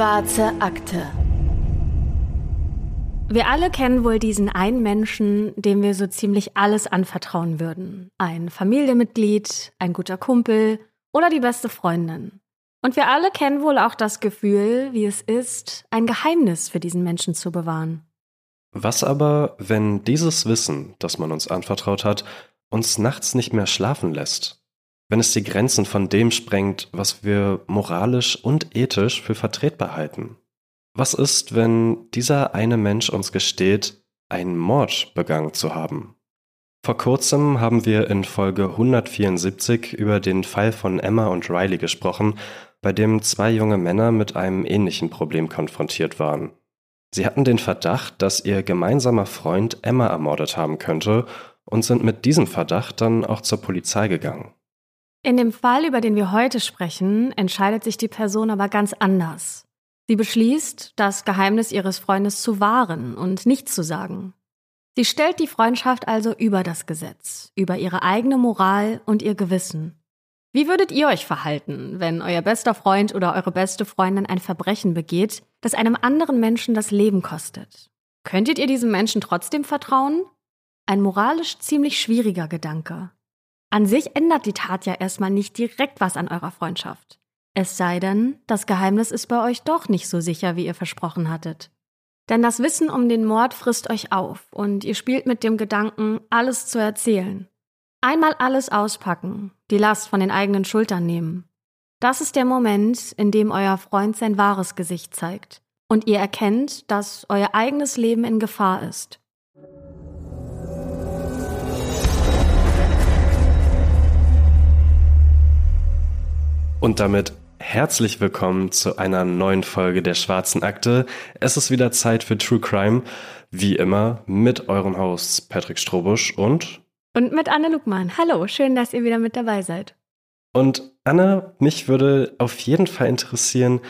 Schwarze Akte. Wir alle kennen wohl diesen einen Menschen, dem wir so ziemlich alles anvertrauen würden. Ein Familienmitglied, ein guter Kumpel oder die beste Freundin. Und wir alle kennen wohl auch das Gefühl, wie es ist, ein Geheimnis für diesen Menschen zu bewahren. Was aber, wenn dieses Wissen, das man uns anvertraut hat, uns nachts nicht mehr schlafen lässt? Wenn es die Grenzen von dem sprengt, was wir moralisch und ethisch für vertretbar halten? Was ist, wenn dieser eine Mensch uns gesteht, einen Mord begangen zu haben? Vor kurzem haben wir in Folge 174 über den Fall von Emma und Riley gesprochen, bei dem zwei junge Männer mit einem ähnlichen Problem konfrontiert waren. Sie hatten den Verdacht, dass ihr gemeinsamer Freund Emma ermordet haben könnte und sind mit diesem Verdacht dann auch zur Polizei gegangen. In dem Fall, über den wir heute sprechen, entscheidet sich die Person aber ganz anders. Sie beschließt, das Geheimnis ihres Freundes zu wahren und nichts zu sagen. Sie stellt die Freundschaft also über das Gesetz, über ihre eigene Moral und ihr Gewissen. Wie würdet ihr euch verhalten, wenn euer bester Freund oder eure beste Freundin ein Verbrechen begeht, das einem anderen Menschen das Leben kostet? Könntet ihr diesem Menschen trotzdem vertrauen? Ein moralisch ziemlich schwieriger Gedanke. An sich ändert die Tat ja erstmal nicht direkt was an eurer Freundschaft. Es sei denn, das Geheimnis ist bei euch doch nicht so sicher, wie ihr versprochen hattet. Denn das Wissen um den Mord frisst euch auf und ihr spielt mit dem Gedanken, alles zu erzählen. Einmal alles auspacken, die Last von den eigenen Schultern nehmen. Das ist der Moment, in dem euer Freund sein wahres Gesicht zeigt und ihr erkennt, dass euer eigenes Leben in Gefahr ist. Und damit herzlich willkommen zu einer neuen Folge der Schwarzen Akte. Es ist wieder Zeit für True Crime, wie immer mit eurem Hosts Patrick Strobusch und und mit Anne Lugmann. Hallo, schön, dass ihr wieder mit dabei seid. Und Anne, mich würde auf jeden Fall interessieren,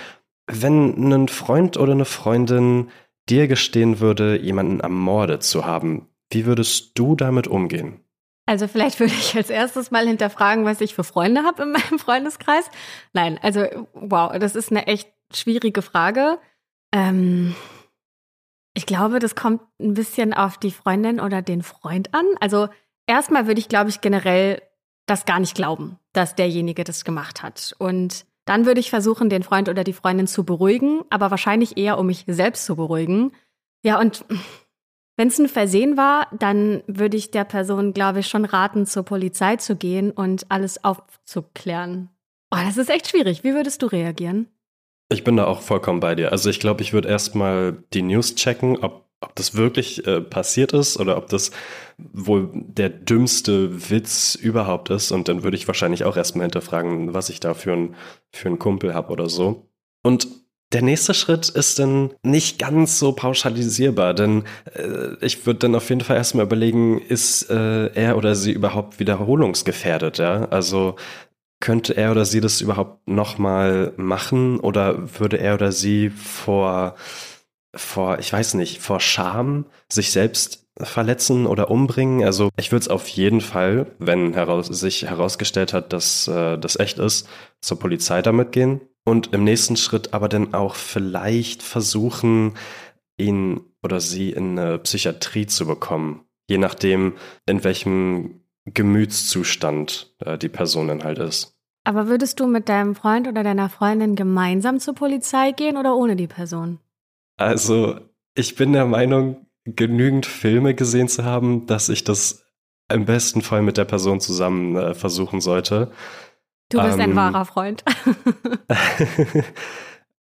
wenn ein Freund oder eine Freundin dir gestehen würde, jemanden ermordet zu haben, wie würdest du damit umgehen? Also vielleicht würde ich als erstes mal hinterfragen, was ich für Freunde habe in meinem Freundeskreis. Nein, also wow, das ist eine echt schwierige Frage. Ähm, ich glaube, das kommt ein bisschen auf die Freundin oder den Freund an. Also erstmal würde ich, glaube ich, generell das gar nicht glauben, dass derjenige das gemacht hat. Und dann würde ich versuchen, den Freund oder die Freundin zu beruhigen, aber wahrscheinlich eher, um mich selbst zu beruhigen. Ja, und wenn es ein Versehen war, dann würde ich der Person, glaube ich, schon raten, zur Polizei zu gehen und alles aufzuklären. Oh, das ist echt schwierig. Wie würdest du reagieren? Ich bin da auch vollkommen bei dir. Also ich glaube, ich würde erstmal die News checken, ob, ob das wirklich äh, passiert ist oder ob das wohl der dümmste Witz überhaupt ist. Und dann würde ich wahrscheinlich auch erstmal hinterfragen, was ich da für, ein, für einen Kumpel habe oder so. Und der nächste Schritt ist dann nicht ganz so pauschalisierbar, denn äh, ich würde dann auf jeden Fall erstmal überlegen, ist äh, er oder sie überhaupt wiederholungsgefährdet, ja? Also könnte er oder sie das überhaupt nochmal machen oder würde er oder sie vor, vor, ich weiß nicht, vor Scham sich selbst verletzen oder umbringen. Also ich würde es auf jeden Fall, wenn heraus, sich herausgestellt hat, dass äh, das echt ist, zur Polizei damit gehen und im nächsten Schritt aber dann auch vielleicht versuchen, ihn oder sie in eine Psychiatrie zu bekommen, je nachdem, in welchem Gemütszustand äh, die Person dann halt ist. Aber würdest du mit deinem Freund oder deiner Freundin gemeinsam zur Polizei gehen oder ohne die Person? Also, ich bin der Meinung, genügend Filme gesehen zu haben, dass ich das im besten Fall mit der Person zusammen äh, versuchen sollte. Du bist ähm, ein wahrer Freund.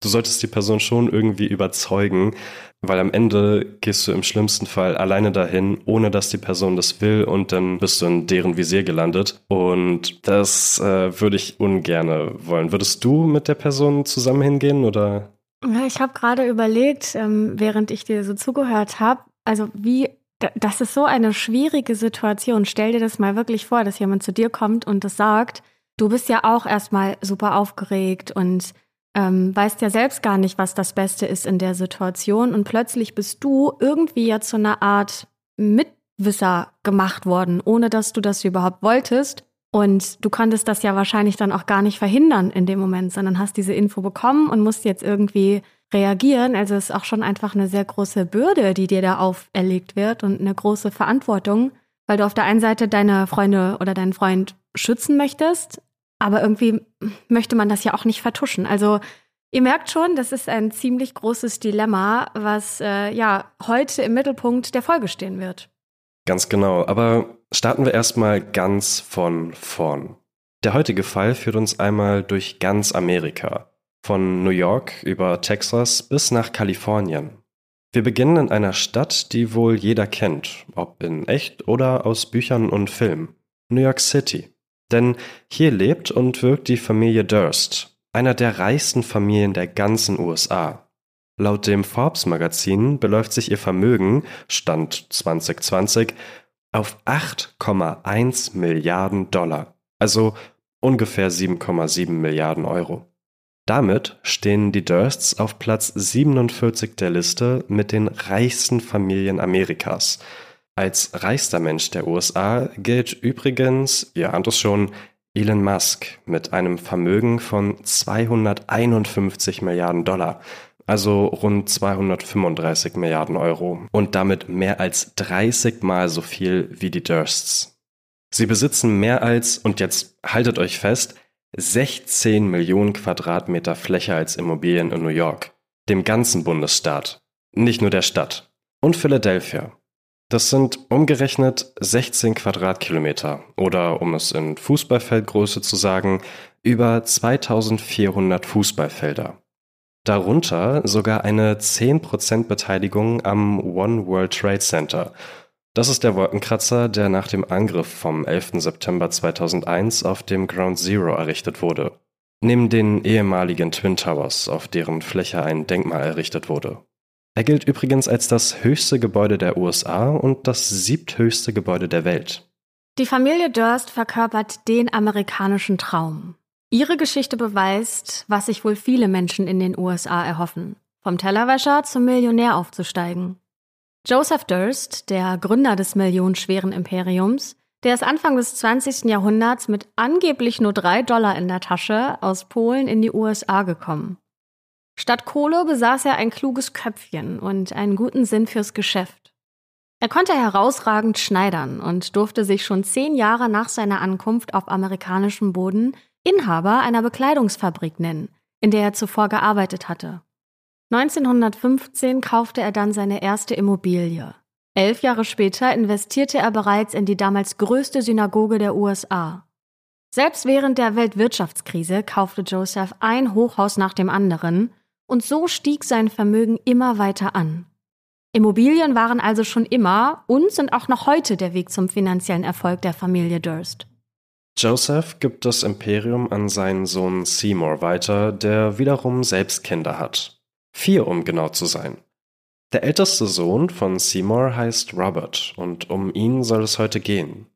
du solltest die Person schon irgendwie überzeugen, weil am Ende gehst du im schlimmsten Fall alleine dahin, ohne dass die Person das will und dann bist du in deren Visier gelandet. Und das äh, würde ich ungerne wollen. Würdest du mit der Person zusammen hingehen oder? Ja, ich habe gerade überlegt, ähm, während ich dir so zugehört habe, also wie das ist so eine schwierige Situation. Stell dir das mal wirklich vor, dass jemand zu dir kommt und das sagt Du bist ja auch erstmal super aufgeregt und ähm, weißt ja selbst gar nicht, was das Beste ist in der Situation. Und plötzlich bist du irgendwie ja zu einer Art Mitwisser gemacht worden, ohne dass du das überhaupt wolltest. Und du konntest das ja wahrscheinlich dann auch gar nicht verhindern in dem Moment, sondern hast diese Info bekommen und musst jetzt irgendwie reagieren. Also es ist auch schon einfach eine sehr große Bürde, die dir da auferlegt wird und eine große Verantwortung, weil du auf der einen Seite deine Freunde oder deinen Freund schützen möchtest, aber irgendwie möchte man das ja auch nicht vertuschen. Also ihr merkt schon, das ist ein ziemlich großes Dilemma, was äh, ja heute im Mittelpunkt der Folge stehen wird. Ganz genau, aber starten wir erstmal ganz von vorn. Der heutige Fall führt uns einmal durch ganz Amerika, von New York über Texas bis nach Kalifornien. Wir beginnen in einer Stadt, die wohl jeder kennt, ob in echt oder aus Büchern und Filmen. New York City. Denn hier lebt und wirkt die Familie Durst, einer der reichsten Familien der ganzen USA. Laut dem Forbes-Magazin beläuft sich ihr Vermögen, Stand 2020, auf 8,1 Milliarden Dollar, also ungefähr 7,7 Milliarden Euro. Damit stehen die Dursts auf Platz 47 der Liste mit den reichsten Familien Amerikas – als reichster Mensch der USA gilt übrigens, ihr ahnt es schon, Elon Musk mit einem Vermögen von 251 Milliarden Dollar, also rund 235 Milliarden Euro und damit mehr als 30 mal so viel wie die Dursts. Sie besitzen mehr als, und jetzt haltet euch fest, 16 Millionen Quadratmeter Fläche als Immobilien in New York, dem ganzen Bundesstaat, nicht nur der Stadt, und Philadelphia. Das sind umgerechnet 16 Quadratkilometer oder um es in Fußballfeldgröße zu sagen, über 2400 Fußballfelder. Darunter sogar eine 10% Beteiligung am One World Trade Center. Das ist der Wolkenkratzer, der nach dem Angriff vom 11. September 2001 auf dem Ground Zero errichtet wurde. Neben den ehemaligen Twin Towers, auf deren Fläche ein Denkmal errichtet wurde. Er gilt übrigens als das höchste Gebäude der USA und das siebthöchste Gebäude der Welt. Die Familie Durst verkörpert den amerikanischen Traum. Ihre Geschichte beweist, was sich wohl viele Menschen in den USA erhoffen, vom Tellerwäscher zum Millionär aufzusteigen. Joseph Durst, der Gründer des millionenschweren Imperiums, der ist Anfang des 20. Jahrhunderts mit angeblich nur drei Dollar in der Tasche aus Polen in die USA gekommen. Statt Kohle besaß er ein kluges Köpfchen und einen guten Sinn fürs Geschäft. Er konnte herausragend schneidern und durfte sich schon zehn Jahre nach seiner Ankunft auf amerikanischem Boden Inhaber einer Bekleidungsfabrik nennen, in der er zuvor gearbeitet hatte. 1915 kaufte er dann seine erste Immobilie. Elf Jahre später investierte er bereits in die damals größte Synagoge der USA. Selbst während der Weltwirtschaftskrise kaufte Joseph ein Hochhaus nach dem anderen und so stieg sein Vermögen immer weiter an. Immobilien waren also schon immer und sind auch noch heute der Weg zum finanziellen Erfolg der Familie Durst. Joseph gibt das Imperium an seinen Sohn Seymour weiter, der wiederum selbst Kinder hat. Vier, um genau zu sein. Der älteste Sohn von Seymour heißt Robert und um ihn soll es heute gehen.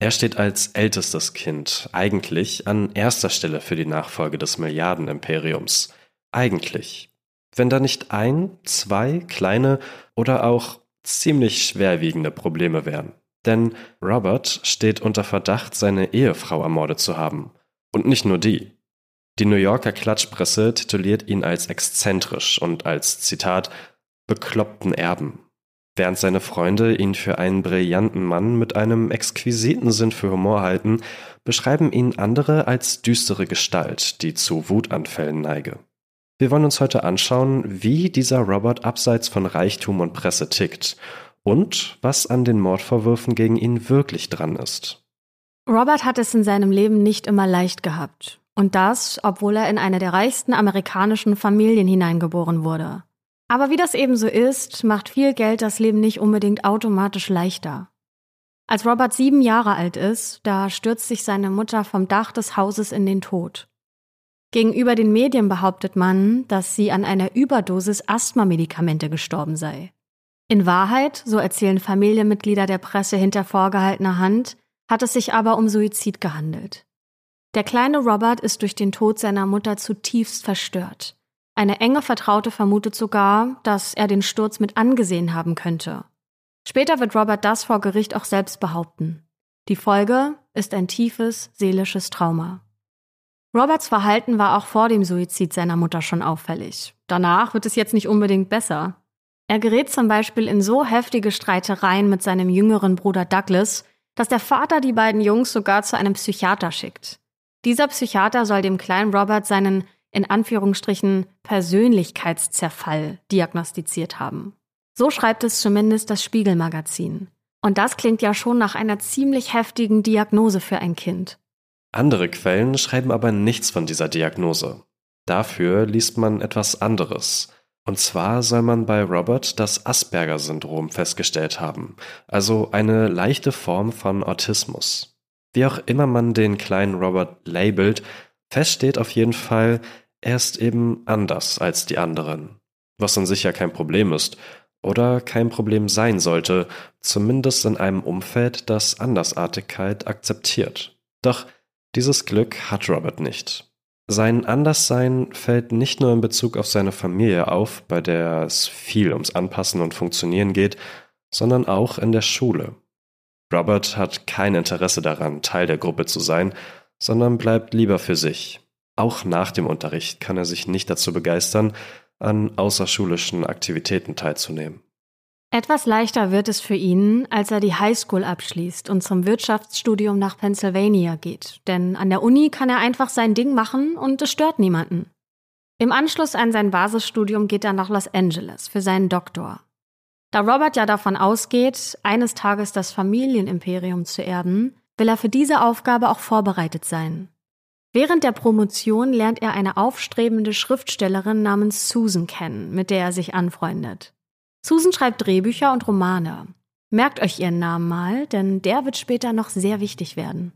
Er steht als ältestes Kind eigentlich an erster Stelle für die Nachfolge des Milliardenimperiums eigentlich? Wenn da nicht ein, zwei kleine oder auch ziemlich schwerwiegende Probleme wären. Denn Robert steht unter Verdacht, seine Ehefrau ermordet zu haben. Und nicht nur die. Die New Yorker Klatschpresse tituliert ihn als exzentrisch und als Zitat bekloppten Erben, während seine Freunde ihn für einen brillanten Mann mit einem exquisiten Sinn für Humor halten, beschreiben ihn andere als düstere Gestalt, die zu Wutanfällen neige. Wir wollen uns heute anschauen, wie dieser Robert abseits von Reichtum und Presse tickt und was an den Mordvorwürfen gegen ihn wirklich dran ist. Robert hat es in seinem Leben nicht immer leicht gehabt. Und das, obwohl er in eine der reichsten amerikanischen Familien hineingeboren wurde. Aber wie das eben so ist, macht viel Geld das Leben nicht unbedingt automatisch leichter. Als Robert sieben Jahre alt ist, da stürzt sich seine Mutter vom Dach des Hauses in den Tod. Gegenüber den Medien behauptet man, dass sie an einer Überdosis Asthma-Medikamente gestorben sei. In Wahrheit, so erzählen Familienmitglieder der Presse hinter vorgehaltener Hand, hat es sich aber um Suizid gehandelt. Der kleine Robert ist durch den Tod seiner Mutter zutiefst verstört. Eine enge Vertraute vermutet sogar, dass er den Sturz mit angesehen haben könnte. Später wird Robert das vor Gericht auch selbst behaupten. Die Folge ist ein tiefes seelisches Trauma. Roberts Verhalten war auch vor dem Suizid seiner Mutter schon auffällig. Danach wird es jetzt nicht unbedingt besser. Er gerät zum Beispiel in so heftige Streitereien mit seinem jüngeren Bruder Douglas, dass der Vater die beiden Jungs sogar zu einem Psychiater schickt. Dieser Psychiater soll dem kleinen Robert seinen in Anführungsstrichen Persönlichkeitszerfall diagnostiziert haben. So schreibt es zumindest das Spiegelmagazin. Und das klingt ja schon nach einer ziemlich heftigen Diagnose für ein Kind. Andere Quellen schreiben aber nichts von dieser Diagnose. Dafür liest man etwas anderes. Und zwar soll man bei Robert das Asperger-Syndrom festgestellt haben, also eine leichte Form von Autismus. Wie auch immer man den kleinen Robert labelt, fest steht auf jeden Fall, er ist eben anders als die anderen. Was an sich ja kein Problem ist oder kein Problem sein sollte, zumindest in einem Umfeld, das Andersartigkeit akzeptiert. Doch dieses Glück hat Robert nicht. Sein Anderssein fällt nicht nur in Bezug auf seine Familie auf, bei der es viel ums Anpassen und Funktionieren geht, sondern auch in der Schule. Robert hat kein Interesse daran, Teil der Gruppe zu sein, sondern bleibt lieber für sich. Auch nach dem Unterricht kann er sich nicht dazu begeistern, an außerschulischen Aktivitäten teilzunehmen. Etwas leichter wird es für ihn, als er die Highschool abschließt und zum Wirtschaftsstudium nach Pennsylvania geht. Denn an der Uni kann er einfach sein Ding machen und es stört niemanden. Im Anschluss an sein Basisstudium geht er nach Los Angeles für seinen Doktor. Da Robert ja davon ausgeht, eines Tages das Familienimperium zu erben, will er für diese Aufgabe auch vorbereitet sein. Während der Promotion lernt er eine aufstrebende Schriftstellerin namens Susan kennen, mit der er sich anfreundet. Susan schreibt Drehbücher und Romane. Merkt euch ihren Namen mal, denn der wird später noch sehr wichtig werden.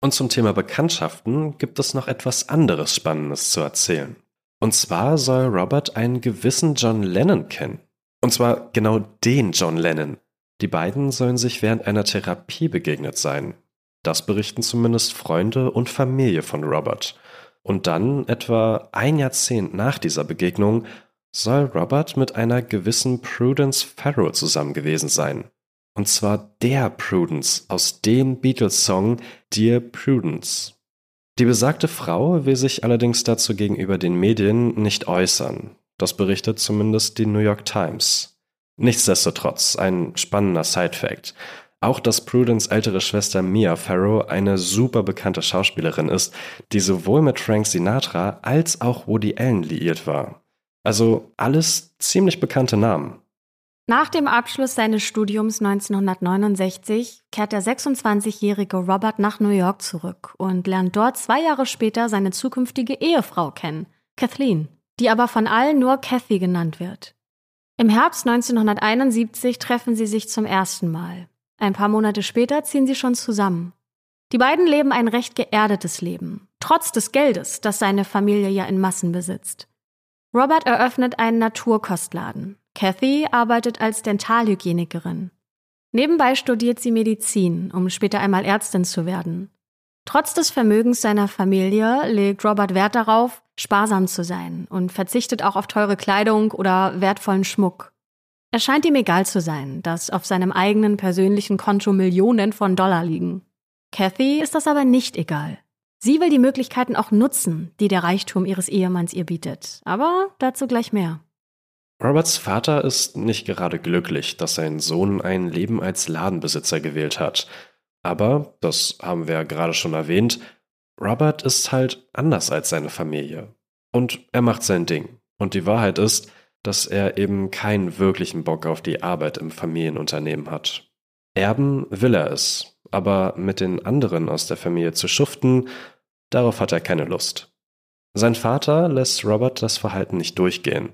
Und zum Thema Bekanntschaften gibt es noch etwas anderes Spannendes zu erzählen. Und zwar soll Robert einen gewissen John Lennon kennen. Und zwar genau den John Lennon. Die beiden sollen sich während einer Therapie begegnet sein. Das berichten zumindest Freunde und Familie von Robert. Und dann, etwa ein Jahrzehnt nach dieser Begegnung, soll Robert mit einer gewissen Prudence Farrow zusammen gewesen sein. Und zwar der Prudence aus dem Beatles-Song Dear Prudence. Die besagte Frau will sich allerdings dazu gegenüber den Medien nicht äußern. Das berichtet zumindest die New York Times. Nichtsdestotrotz ein spannender Side-Fact. Auch dass Prudence ältere Schwester Mia Farrow eine super bekannte Schauspielerin ist, die sowohl mit Frank Sinatra als auch Woody Allen liiert war. Also alles ziemlich bekannte Namen. Nach dem Abschluss seines Studiums 1969 kehrt der 26-jährige Robert nach New York zurück und lernt dort zwei Jahre später seine zukünftige Ehefrau kennen, Kathleen, die aber von allen nur Kathy genannt wird. Im Herbst 1971 treffen sie sich zum ersten Mal. Ein paar Monate später ziehen sie schon zusammen. Die beiden leben ein recht geerdetes Leben, trotz des Geldes, das seine Familie ja in Massen besitzt. Robert eröffnet einen Naturkostladen. Kathy arbeitet als Dentalhygienikerin. Nebenbei studiert sie Medizin, um später einmal Ärztin zu werden. Trotz des Vermögens seiner Familie legt Robert Wert darauf, sparsam zu sein und verzichtet auch auf teure Kleidung oder wertvollen Schmuck. Es scheint ihm egal zu sein, dass auf seinem eigenen persönlichen Konto Millionen von Dollar liegen. Kathy ist das aber nicht egal. Sie will die Möglichkeiten auch nutzen, die der Reichtum ihres Ehemanns ihr bietet. Aber dazu gleich mehr. Roberts Vater ist nicht gerade glücklich, dass sein Sohn ein Leben als Ladenbesitzer gewählt hat. Aber, das haben wir ja gerade schon erwähnt, Robert ist halt anders als seine Familie. Und er macht sein Ding. Und die Wahrheit ist, dass er eben keinen wirklichen Bock auf die Arbeit im Familienunternehmen hat. Erben will er es, aber mit den anderen aus der Familie zu schuften, darauf hat er keine Lust. Sein Vater lässt Robert das Verhalten nicht durchgehen.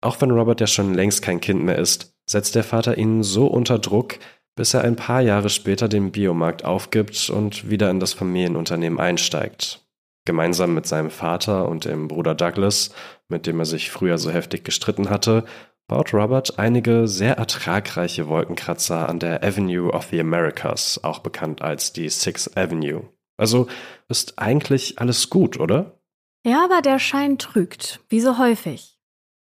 Auch wenn Robert ja schon längst kein Kind mehr ist, setzt der Vater ihn so unter Druck, bis er ein paar Jahre später den Biomarkt aufgibt und wieder in das Familienunternehmen einsteigt. Gemeinsam mit seinem Vater und dem Bruder Douglas, mit dem er sich früher so heftig gestritten hatte, baut Robert einige sehr ertragreiche Wolkenkratzer an der Avenue of the Americas, auch bekannt als die Sixth Avenue. Also ist eigentlich alles gut, oder? Ja, aber der Schein trügt, wie so häufig.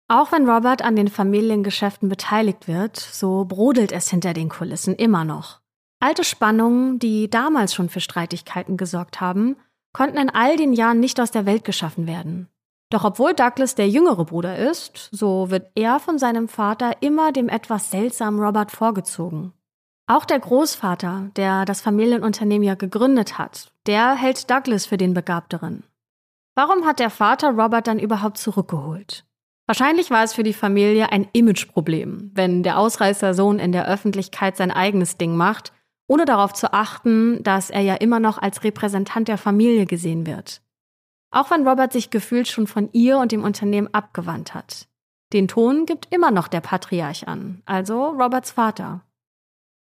Auch wenn Robert an den Familiengeschäften beteiligt wird, so brodelt es hinter den Kulissen immer noch. Alte Spannungen, die damals schon für Streitigkeiten gesorgt haben, konnten in all den Jahren nicht aus der Welt geschaffen werden. Doch obwohl Douglas der jüngere Bruder ist, so wird er von seinem Vater immer dem etwas seltsamen Robert vorgezogen. Auch der Großvater, der das Familienunternehmen ja gegründet hat, der hält Douglas für den Begabteren. Warum hat der Vater Robert dann überhaupt zurückgeholt? Wahrscheinlich war es für die Familie ein Imageproblem, wenn der Ausreißersohn in der Öffentlichkeit sein eigenes Ding macht, ohne darauf zu achten, dass er ja immer noch als Repräsentant der Familie gesehen wird. Auch wenn Robert sich gefühlt schon von ihr und dem Unternehmen abgewandt hat. Den Ton gibt immer noch der Patriarch an, also Roberts Vater.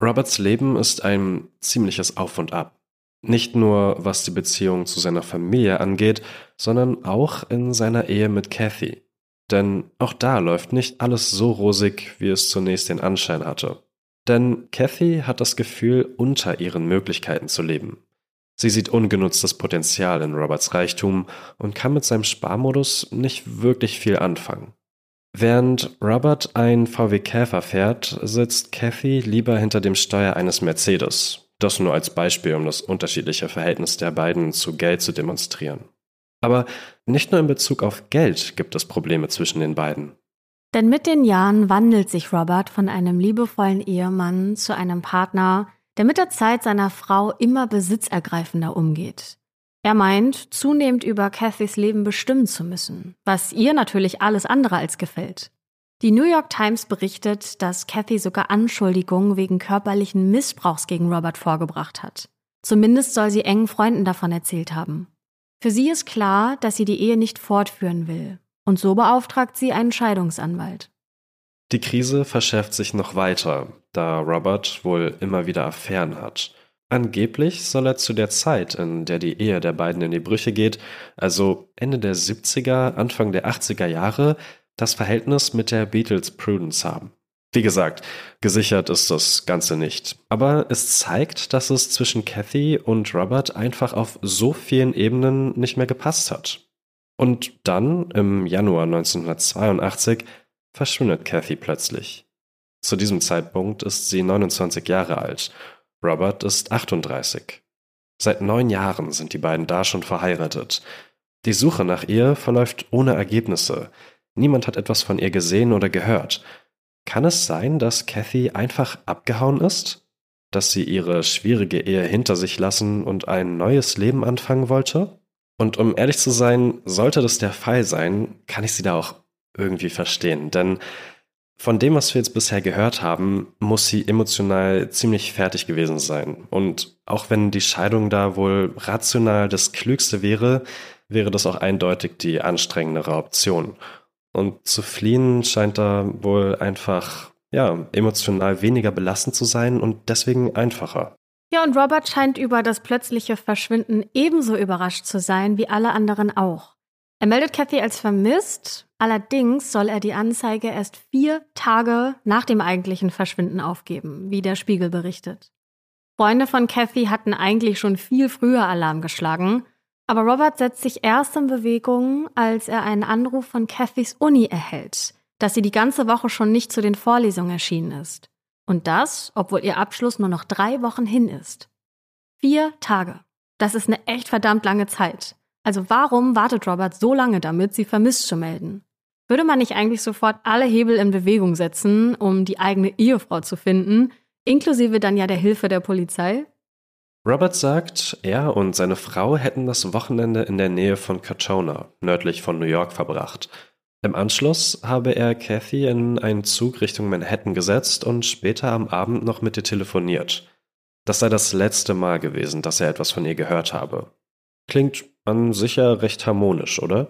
Roberts Leben ist ein ziemliches Auf und Ab. Nicht nur was die Beziehung zu seiner Familie angeht, sondern auch in seiner Ehe mit Kathy. Denn auch da läuft nicht alles so rosig, wie es zunächst den Anschein hatte. Denn Kathy hat das Gefühl, unter ihren Möglichkeiten zu leben. Sie sieht ungenutztes Potenzial in Roberts Reichtum und kann mit seinem Sparmodus nicht wirklich viel anfangen. Während Robert ein VW Käfer fährt, sitzt Kathy lieber hinter dem Steuer eines Mercedes. Das nur als Beispiel, um das unterschiedliche Verhältnis der beiden zu Geld zu demonstrieren. Aber nicht nur in Bezug auf Geld gibt es Probleme zwischen den beiden. Denn mit den Jahren wandelt sich Robert von einem liebevollen Ehemann zu einem Partner, der mit der Zeit seiner Frau immer besitzergreifender umgeht. Er meint, zunehmend über Cathys Leben bestimmen zu müssen, was ihr natürlich alles andere als gefällt. Die New York Times berichtet, dass Cathy sogar Anschuldigungen wegen körperlichen Missbrauchs gegen Robert vorgebracht hat. Zumindest soll sie engen Freunden davon erzählt haben. Für sie ist klar, dass sie die Ehe nicht fortführen will, und so beauftragt sie einen Scheidungsanwalt. Die Krise verschärft sich noch weiter, da Robert wohl immer wieder Affären hat. Angeblich soll er zu der Zeit, in der die Ehe der beiden in die Brüche geht, also Ende der 70er, Anfang der 80er Jahre, das Verhältnis mit der Beatles Prudence haben. Wie gesagt, gesichert ist das Ganze nicht. Aber es zeigt, dass es zwischen Kathy und Robert einfach auf so vielen Ebenen nicht mehr gepasst hat. Und dann, im Januar 1982, verschwindet Kathy plötzlich. Zu diesem Zeitpunkt ist sie 29 Jahre alt. Robert ist 38. Seit neun Jahren sind die beiden da schon verheiratet. Die Suche nach ihr verläuft ohne Ergebnisse. Niemand hat etwas von ihr gesehen oder gehört. Kann es sein, dass Kathy einfach abgehauen ist? Dass sie ihre schwierige Ehe hinter sich lassen und ein neues Leben anfangen wollte? Und um ehrlich zu sein, sollte das der Fall sein, kann ich sie da auch irgendwie verstehen. Denn von dem, was wir jetzt bisher gehört haben, muss sie emotional ziemlich fertig gewesen sein. Und auch wenn die Scheidung da wohl rational das Klügste wäre, wäre das auch eindeutig die anstrengendere Option. Und zu fliehen scheint da wohl einfach, ja, emotional weniger belastend zu sein und deswegen einfacher. Ja, und Robert scheint über das plötzliche Verschwinden ebenso überrascht zu sein wie alle anderen auch. Er meldet Kathy als vermisst, allerdings soll er die Anzeige erst vier Tage nach dem eigentlichen Verschwinden aufgeben, wie der Spiegel berichtet. Freunde von Kathy hatten eigentlich schon viel früher Alarm geschlagen aber Robert setzt sich erst in Bewegung, als er einen Anruf von Cathys Uni erhält, dass sie die ganze Woche schon nicht zu den Vorlesungen erschienen ist. Und das, obwohl ihr Abschluss nur noch drei Wochen hin ist. Vier Tage. Das ist eine echt verdammt lange Zeit. Also warum wartet Robert so lange damit, sie vermisst zu melden? Würde man nicht eigentlich sofort alle Hebel in Bewegung setzen, um die eigene Ehefrau zu finden, inklusive dann ja der Hilfe der Polizei? Robert sagt, er und seine Frau hätten das Wochenende in der Nähe von Katona, nördlich von New York, verbracht. Im Anschluss habe er Kathy in einen Zug Richtung Manhattan gesetzt und später am Abend noch mit ihr telefoniert. Das sei das letzte Mal gewesen, dass er etwas von ihr gehört habe. Klingt an sicher recht harmonisch, oder?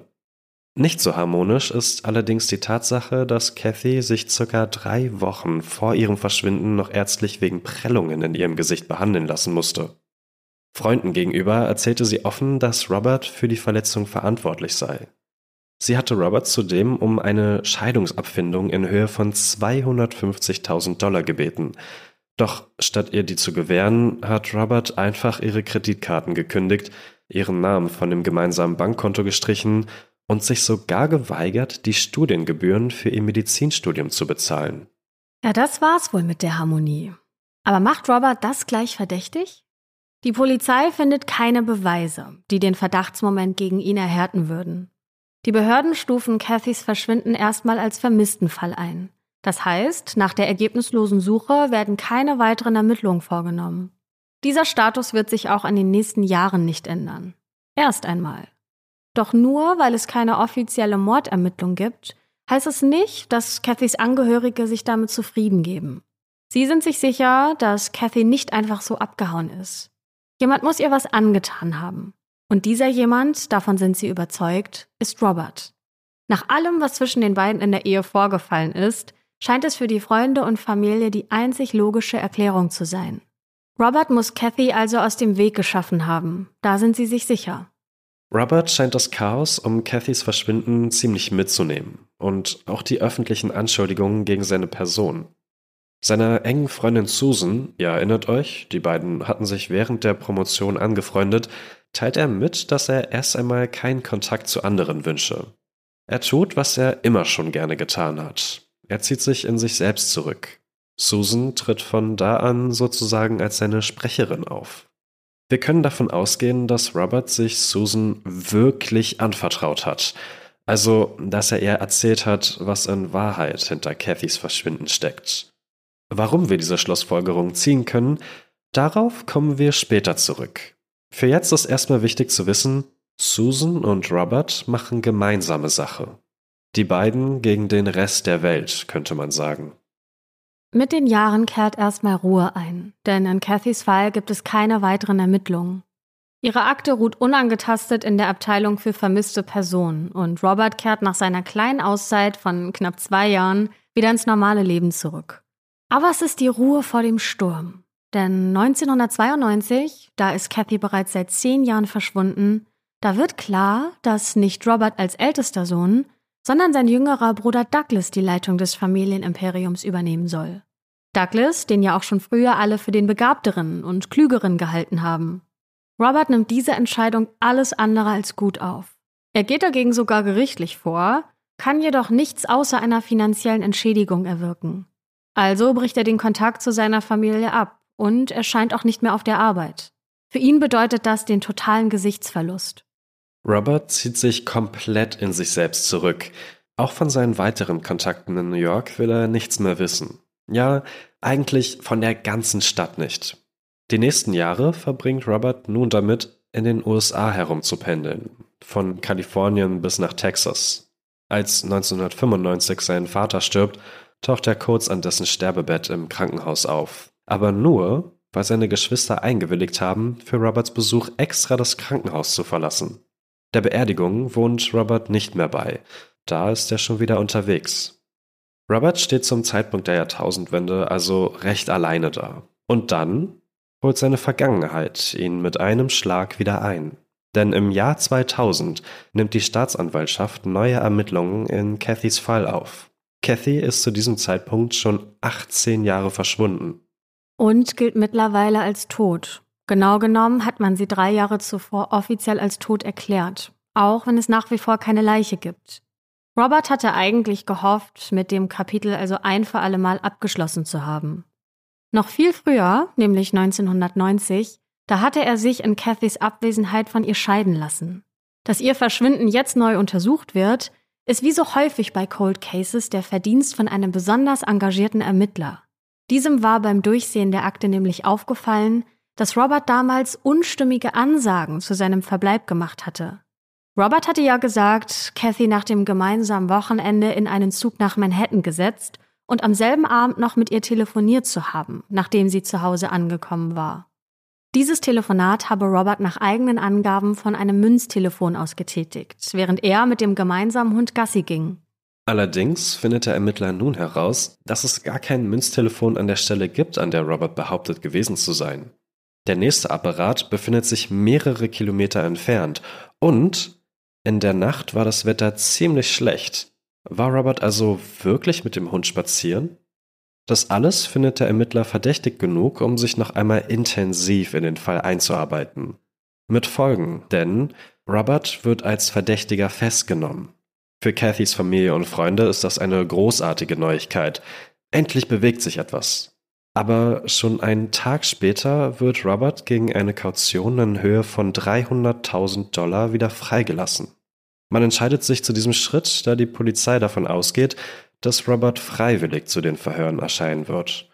Nicht so harmonisch ist allerdings die Tatsache, dass Kathy sich circa drei Wochen vor ihrem Verschwinden noch ärztlich wegen Prellungen in ihrem Gesicht behandeln lassen musste. Freunden gegenüber erzählte sie offen, dass Robert für die Verletzung verantwortlich sei. Sie hatte Robert zudem um eine Scheidungsabfindung in Höhe von 250.000 Dollar gebeten. Doch statt ihr die zu gewähren, hat Robert einfach ihre Kreditkarten gekündigt, ihren Namen von dem gemeinsamen Bankkonto gestrichen und sich sogar geweigert, die Studiengebühren für ihr Medizinstudium zu bezahlen. Ja, das war's wohl mit der Harmonie. Aber macht Robert das gleich verdächtig? Die Polizei findet keine Beweise, die den Verdachtsmoment gegen ihn erhärten würden. Die Behörden stufen Cathys Verschwinden erstmal als vermissten Fall ein. Das heißt, nach der ergebnislosen Suche werden keine weiteren Ermittlungen vorgenommen. Dieser Status wird sich auch in den nächsten Jahren nicht ändern. Erst einmal. Doch nur weil es keine offizielle Mordermittlung gibt, heißt es nicht, dass Cathys Angehörige sich damit zufrieden geben. Sie sind sich sicher, dass Cathy nicht einfach so abgehauen ist. Jemand muss ihr was angetan haben. Und dieser jemand, davon sind sie überzeugt, ist Robert. Nach allem, was zwischen den beiden in der Ehe vorgefallen ist, scheint es für die Freunde und Familie die einzig logische Erklärung zu sein. Robert muss Kathy also aus dem Weg geschaffen haben, da sind sie sich sicher. Robert scheint das Chaos um Cathys Verschwinden ziemlich mitzunehmen und auch die öffentlichen Anschuldigungen gegen seine Person. Seiner engen Freundin Susan, ihr erinnert euch, die beiden hatten sich während der Promotion angefreundet, teilt er mit, dass er erst einmal keinen Kontakt zu anderen wünsche. Er tut, was er immer schon gerne getan hat. Er zieht sich in sich selbst zurück. Susan tritt von da an sozusagen als seine Sprecherin auf. Wir können davon ausgehen, dass Robert sich Susan wirklich anvertraut hat. Also, dass er ihr erzählt hat, was in Wahrheit hinter Cathys Verschwinden steckt. Warum wir diese Schlussfolgerung ziehen können, darauf kommen wir später zurück. Für jetzt ist erstmal wichtig zu wissen, Susan und Robert machen gemeinsame Sache. Die beiden gegen den Rest der Welt, könnte man sagen. Mit den Jahren kehrt erstmal Ruhe ein, denn in Cathys Fall gibt es keine weiteren Ermittlungen. Ihre Akte ruht unangetastet in der Abteilung für vermisste Personen und Robert kehrt nach seiner kleinen Auszeit von knapp zwei Jahren wieder ins normale Leben zurück. Aber es ist die Ruhe vor dem Sturm. Denn 1992, da ist Kathy bereits seit zehn Jahren verschwunden, da wird klar, dass nicht Robert als ältester Sohn, sondern sein jüngerer Bruder Douglas die Leitung des Familienimperiums übernehmen soll. Douglas, den ja auch schon früher alle für den begabteren und klügeren gehalten haben. Robert nimmt diese Entscheidung alles andere als gut auf. Er geht dagegen sogar gerichtlich vor, kann jedoch nichts außer einer finanziellen Entschädigung erwirken. Also bricht er den Kontakt zu seiner Familie ab und erscheint auch nicht mehr auf der Arbeit. Für ihn bedeutet das den totalen Gesichtsverlust. Robert zieht sich komplett in sich selbst zurück. Auch von seinen weiteren Kontakten in New York will er nichts mehr wissen. Ja, eigentlich von der ganzen Stadt nicht. Die nächsten Jahre verbringt Robert nun damit, in den USA herumzupendeln, von Kalifornien bis nach Texas. Als 1995 sein Vater stirbt, taucht er kurz an dessen Sterbebett im Krankenhaus auf. Aber nur, weil seine Geschwister eingewilligt haben, für Roberts Besuch extra das Krankenhaus zu verlassen. Der Beerdigung wohnt Robert nicht mehr bei. Da ist er schon wieder unterwegs. Robert steht zum Zeitpunkt der Jahrtausendwende also recht alleine da. Und dann holt seine Vergangenheit ihn mit einem Schlag wieder ein. Denn im Jahr 2000 nimmt die Staatsanwaltschaft neue Ermittlungen in Cathys Fall auf. Kathy ist zu diesem Zeitpunkt schon 18 Jahre verschwunden. Und gilt mittlerweile als tot. Genau genommen hat man sie drei Jahre zuvor offiziell als tot erklärt, auch wenn es nach wie vor keine Leiche gibt. Robert hatte eigentlich gehofft, mit dem Kapitel also ein für alle Mal abgeschlossen zu haben. Noch viel früher, nämlich 1990, da hatte er sich in Cathys Abwesenheit von ihr scheiden lassen. Dass ihr Verschwinden jetzt neu untersucht wird, ist wie so häufig bei Cold Cases der Verdienst von einem besonders engagierten Ermittler. Diesem war beim Durchsehen der Akte nämlich aufgefallen, dass Robert damals unstimmige Ansagen zu seinem Verbleib gemacht hatte. Robert hatte ja gesagt, Kathy nach dem gemeinsamen Wochenende in einen Zug nach Manhattan gesetzt und am selben Abend noch mit ihr telefoniert zu haben, nachdem sie zu Hause angekommen war. Dieses Telefonat habe Robert nach eigenen Angaben von einem Münztelefon aus getätigt, während er mit dem gemeinsamen Hund Gassi ging. Allerdings findet der Ermittler nun heraus, dass es gar kein Münztelefon an der Stelle gibt, an der Robert behauptet gewesen zu sein. Der nächste Apparat befindet sich mehrere Kilometer entfernt und in der Nacht war das Wetter ziemlich schlecht. War Robert also wirklich mit dem Hund spazieren? Das alles findet der Ermittler verdächtig genug, um sich noch einmal intensiv in den Fall einzuarbeiten. Mit Folgen, denn Robert wird als Verdächtiger festgenommen. Für Cathys Familie und Freunde ist das eine großartige Neuigkeit. Endlich bewegt sich etwas. Aber schon einen Tag später wird Robert gegen eine Kaution in Höhe von 300.000 Dollar wieder freigelassen. Man entscheidet sich zu diesem Schritt, da die Polizei davon ausgeht, dass Robert freiwillig zu den Verhören erscheinen wird.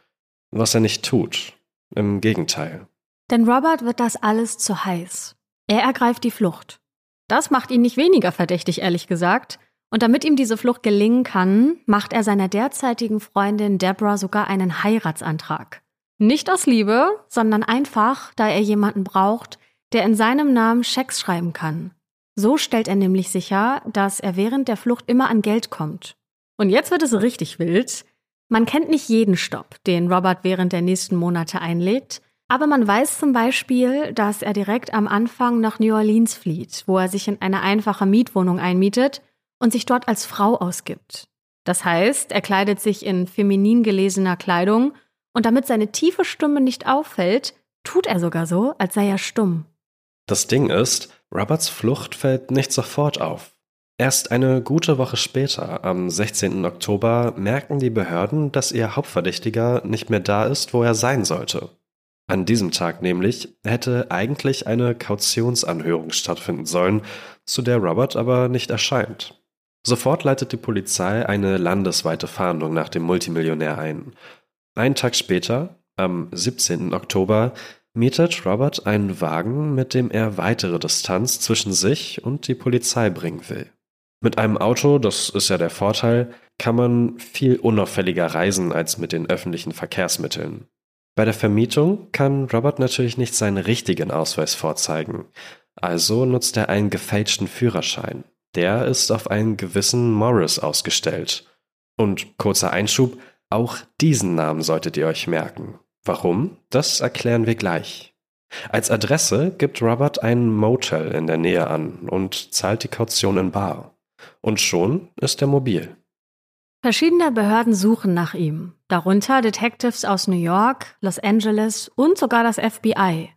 Was er nicht tut. Im Gegenteil. Denn Robert wird das alles zu heiß. Er ergreift die Flucht. Das macht ihn nicht weniger verdächtig, ehrlich gesagt. Und damit ihm diese Flucht gelingen kann, macht er seiner derzeitigen Freundin Deborah sogar einen Heiratsantrag. Nicht aus Liebe, sondern einfach, da er jemanden braucht, der in seinem Namen Schecks schreiben kann. So stellt er nämlich sicher, dass er während der Flucht immer an Geld kommt. Und jetzt wird es richtig wild. Man kennt nicht jeden Stopp, den Robert während der nächsten Monate einlegt, aber man weiß zum Beispiel, dass er direkt am Anfang nach New Orleans flieht, wo er sich in eine einfache Mietwohnung einmietet und sich dort als Frau ausgibt. Das heißt, er kleidet sich in feminin gelesener Kleidung und damit seine tiefe Stimme nicht auffällt, tut er sogar so, als sei er stumm. Das Ding ist, Roberts Flucht fällt nicht sofort auf. Erst eine gute Woche später, am 16. Oktober, merken die Behörden, dass ihr Hauptverdächtiger nicht mehr da ist, wo er sein sollte. An diesem Tag nämlich hätte eigentlich eine Kautionsanhörung stattfinden sollen, zu der Robert aber nicht erscheint. Sofort leitet die Polizei eine landesweite Fahndung nach dem Multimillionär ein. Einen Tag später, am 17. Oktober, mietet Robert einen Wagen, mit dem er weitere Distanz zwischen sich und die Polizei bringen will. Mit einem Auto, das ist ja der Vorteil, kann man viel unauffälliger reisen als mit den öffentlichen Verkehrsmitteln. Bei der Vermietung kann Robert natürlich nicht seinen richtigen Ausweis vorzeigen, also nutzt er einen gefälschten Führerschein. Der ist auf einen gewissen Morris ausgestellt. Und kurzer Einschub, auch diesen Namen solltet ihr euch merken. Warum? Das erklären wir gleich. Als Adresse gibt Robert ein Motel in der Nähe an und zahlt die Kaution in Bar. Und schon ist er mobil. Verschiedene Behörden suchen nach ihm, darunter Detectives aus New York, Los Angeles und sogar das FBI.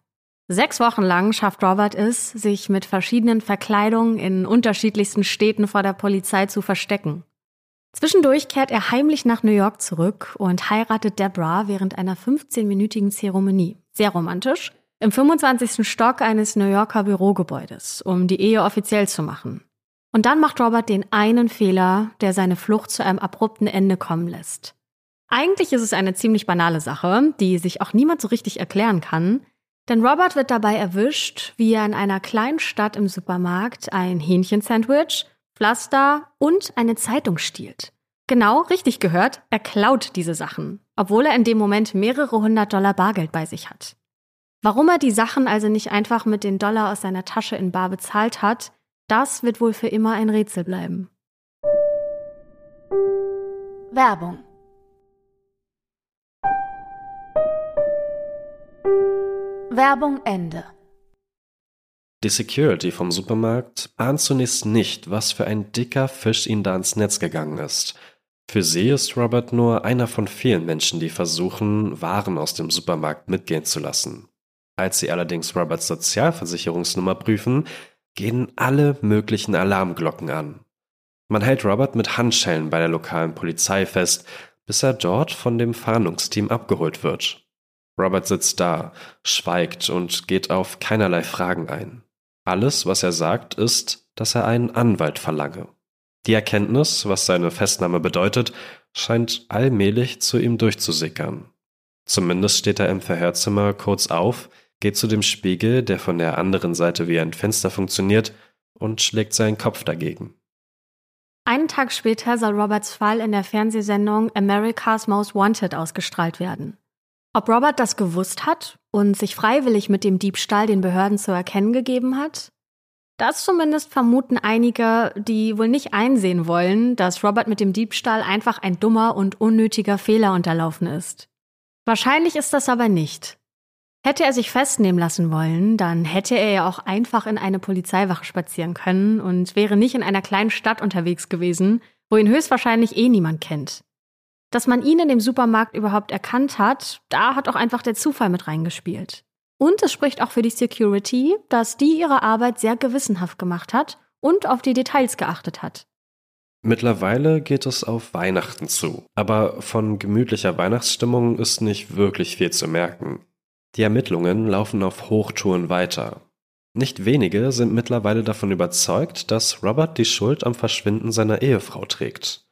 Sechs Wochen lang schafft Robert es, sich mit verschiedenen Verkleidungen in unterschiedlichsten Städten vor der Polizei zu verstecken. Zwischendurch kehrt er heimlich nach New York zurück und heiratet Deborah während einer 15-minütigen Zeremonie. Sehr romantisch. Im 25. Stock eines New Yorker Bürogebäudes, um die Ehe offiziell zu machen. Und dann macht Robert den einen Fehler, der seine Flucht zu einem abrupten Ende kommen lässt. Eigentlich ist es eine ziemlich banale Sache, die sich auch niemand so richtig erklären kann, denn Robert wird dabei erwischt, wie er in einer kleinen Stadt im Supermarkt ein Hähnchensandwich, Pflaster und eine Zeitung stiehlt. Genau, richtig gehört, er klaut diese Sachen, obwohl er in dem Moment mehrere hundert Dollar Bargeld bei sich hat. Warum er die Sachen also nicht einfach mit den Dollar aus seiner Tasche in Bar bezahlt hat, das wird wohl für immer ein Rätsel bleiben. Werbung Werbung Ende. Die Security vom Supermarkt ahnt zunächst nicht, was für ein dicker Fisch ihnen da ins Netz gegangen ist. Für sie ist Robert nur einer von vielen Menschen, die versuchen, Waren aus dem Supermarkt mitgehen zu lassen. Als sie allerdings Roberts Sozialversicherungsnummer prüfen, gehen alle möglichen Alarmglocken an. Man hält Robert mit Handschellen bei der lokalen Polizei fest, bis er dort von dem Fahndungsteam abgeholt wird. Robert sitzt da, schweigt und geht auf keinerlei Fragen ein. Alles, was er sagt, ist, dass er einen Anwalt verlange. Die Erkenntnis, was seine Festnahme bedeutet, scheint allmählich zu ihm durchzusickern. Zumindest steht er im Verhörzimmer kurz auf, geht zu dem Spiegel, der von der anderen Seite wie ein Fenster funktioniert, und schlägt seinen Kopf dagegen. Einen Tag später soll Roberts Fall in der Fernsehsendung America's Most Wanted ausgestrahlt werden. Ob Robert das gewusst hat und sich freiwillig mit dem Diebstahl den Behörden zu erkennen gegeben hat? Das zumindest vermuten einige, die wohl nicht einsehen wollen, dass Robert mit dem Diebstahl einfach ein dummer und unnötiger Fehler unterlaufen ist. Wahrscheinlich ist das aber nicht. Hätte er sich festnehmen lassen wollen, dann hätte er ja auch einfach in eine Polizeiwache spazieren können und wäre nicht in einer kleinen Stadt unterwegs gewesen, wo ihn höchstwahrscheinlich eh niemand kennt. Dass man ihn in dem Supermarkt überhaupt erkannt hat, da hat auch einfach der Zufall mit reingespielt. Und es spricht auch für die Security, dass die ihre Arbeit sehr gewissenhaft gemacht hat und auf die Details geachtet hat. Mittlerweile geht es auf Weihnachten zu, aber von gemütlicher Weihnachtsstimmung ist nicht wirklich viel zu merken. Die Ermittlungen laufen auf Hochtouren weiter. Nicht wenige sind mittlerweile davon überzeugt, dass Robert die Schuld am Verschwinden seiner Ehefrau trägt.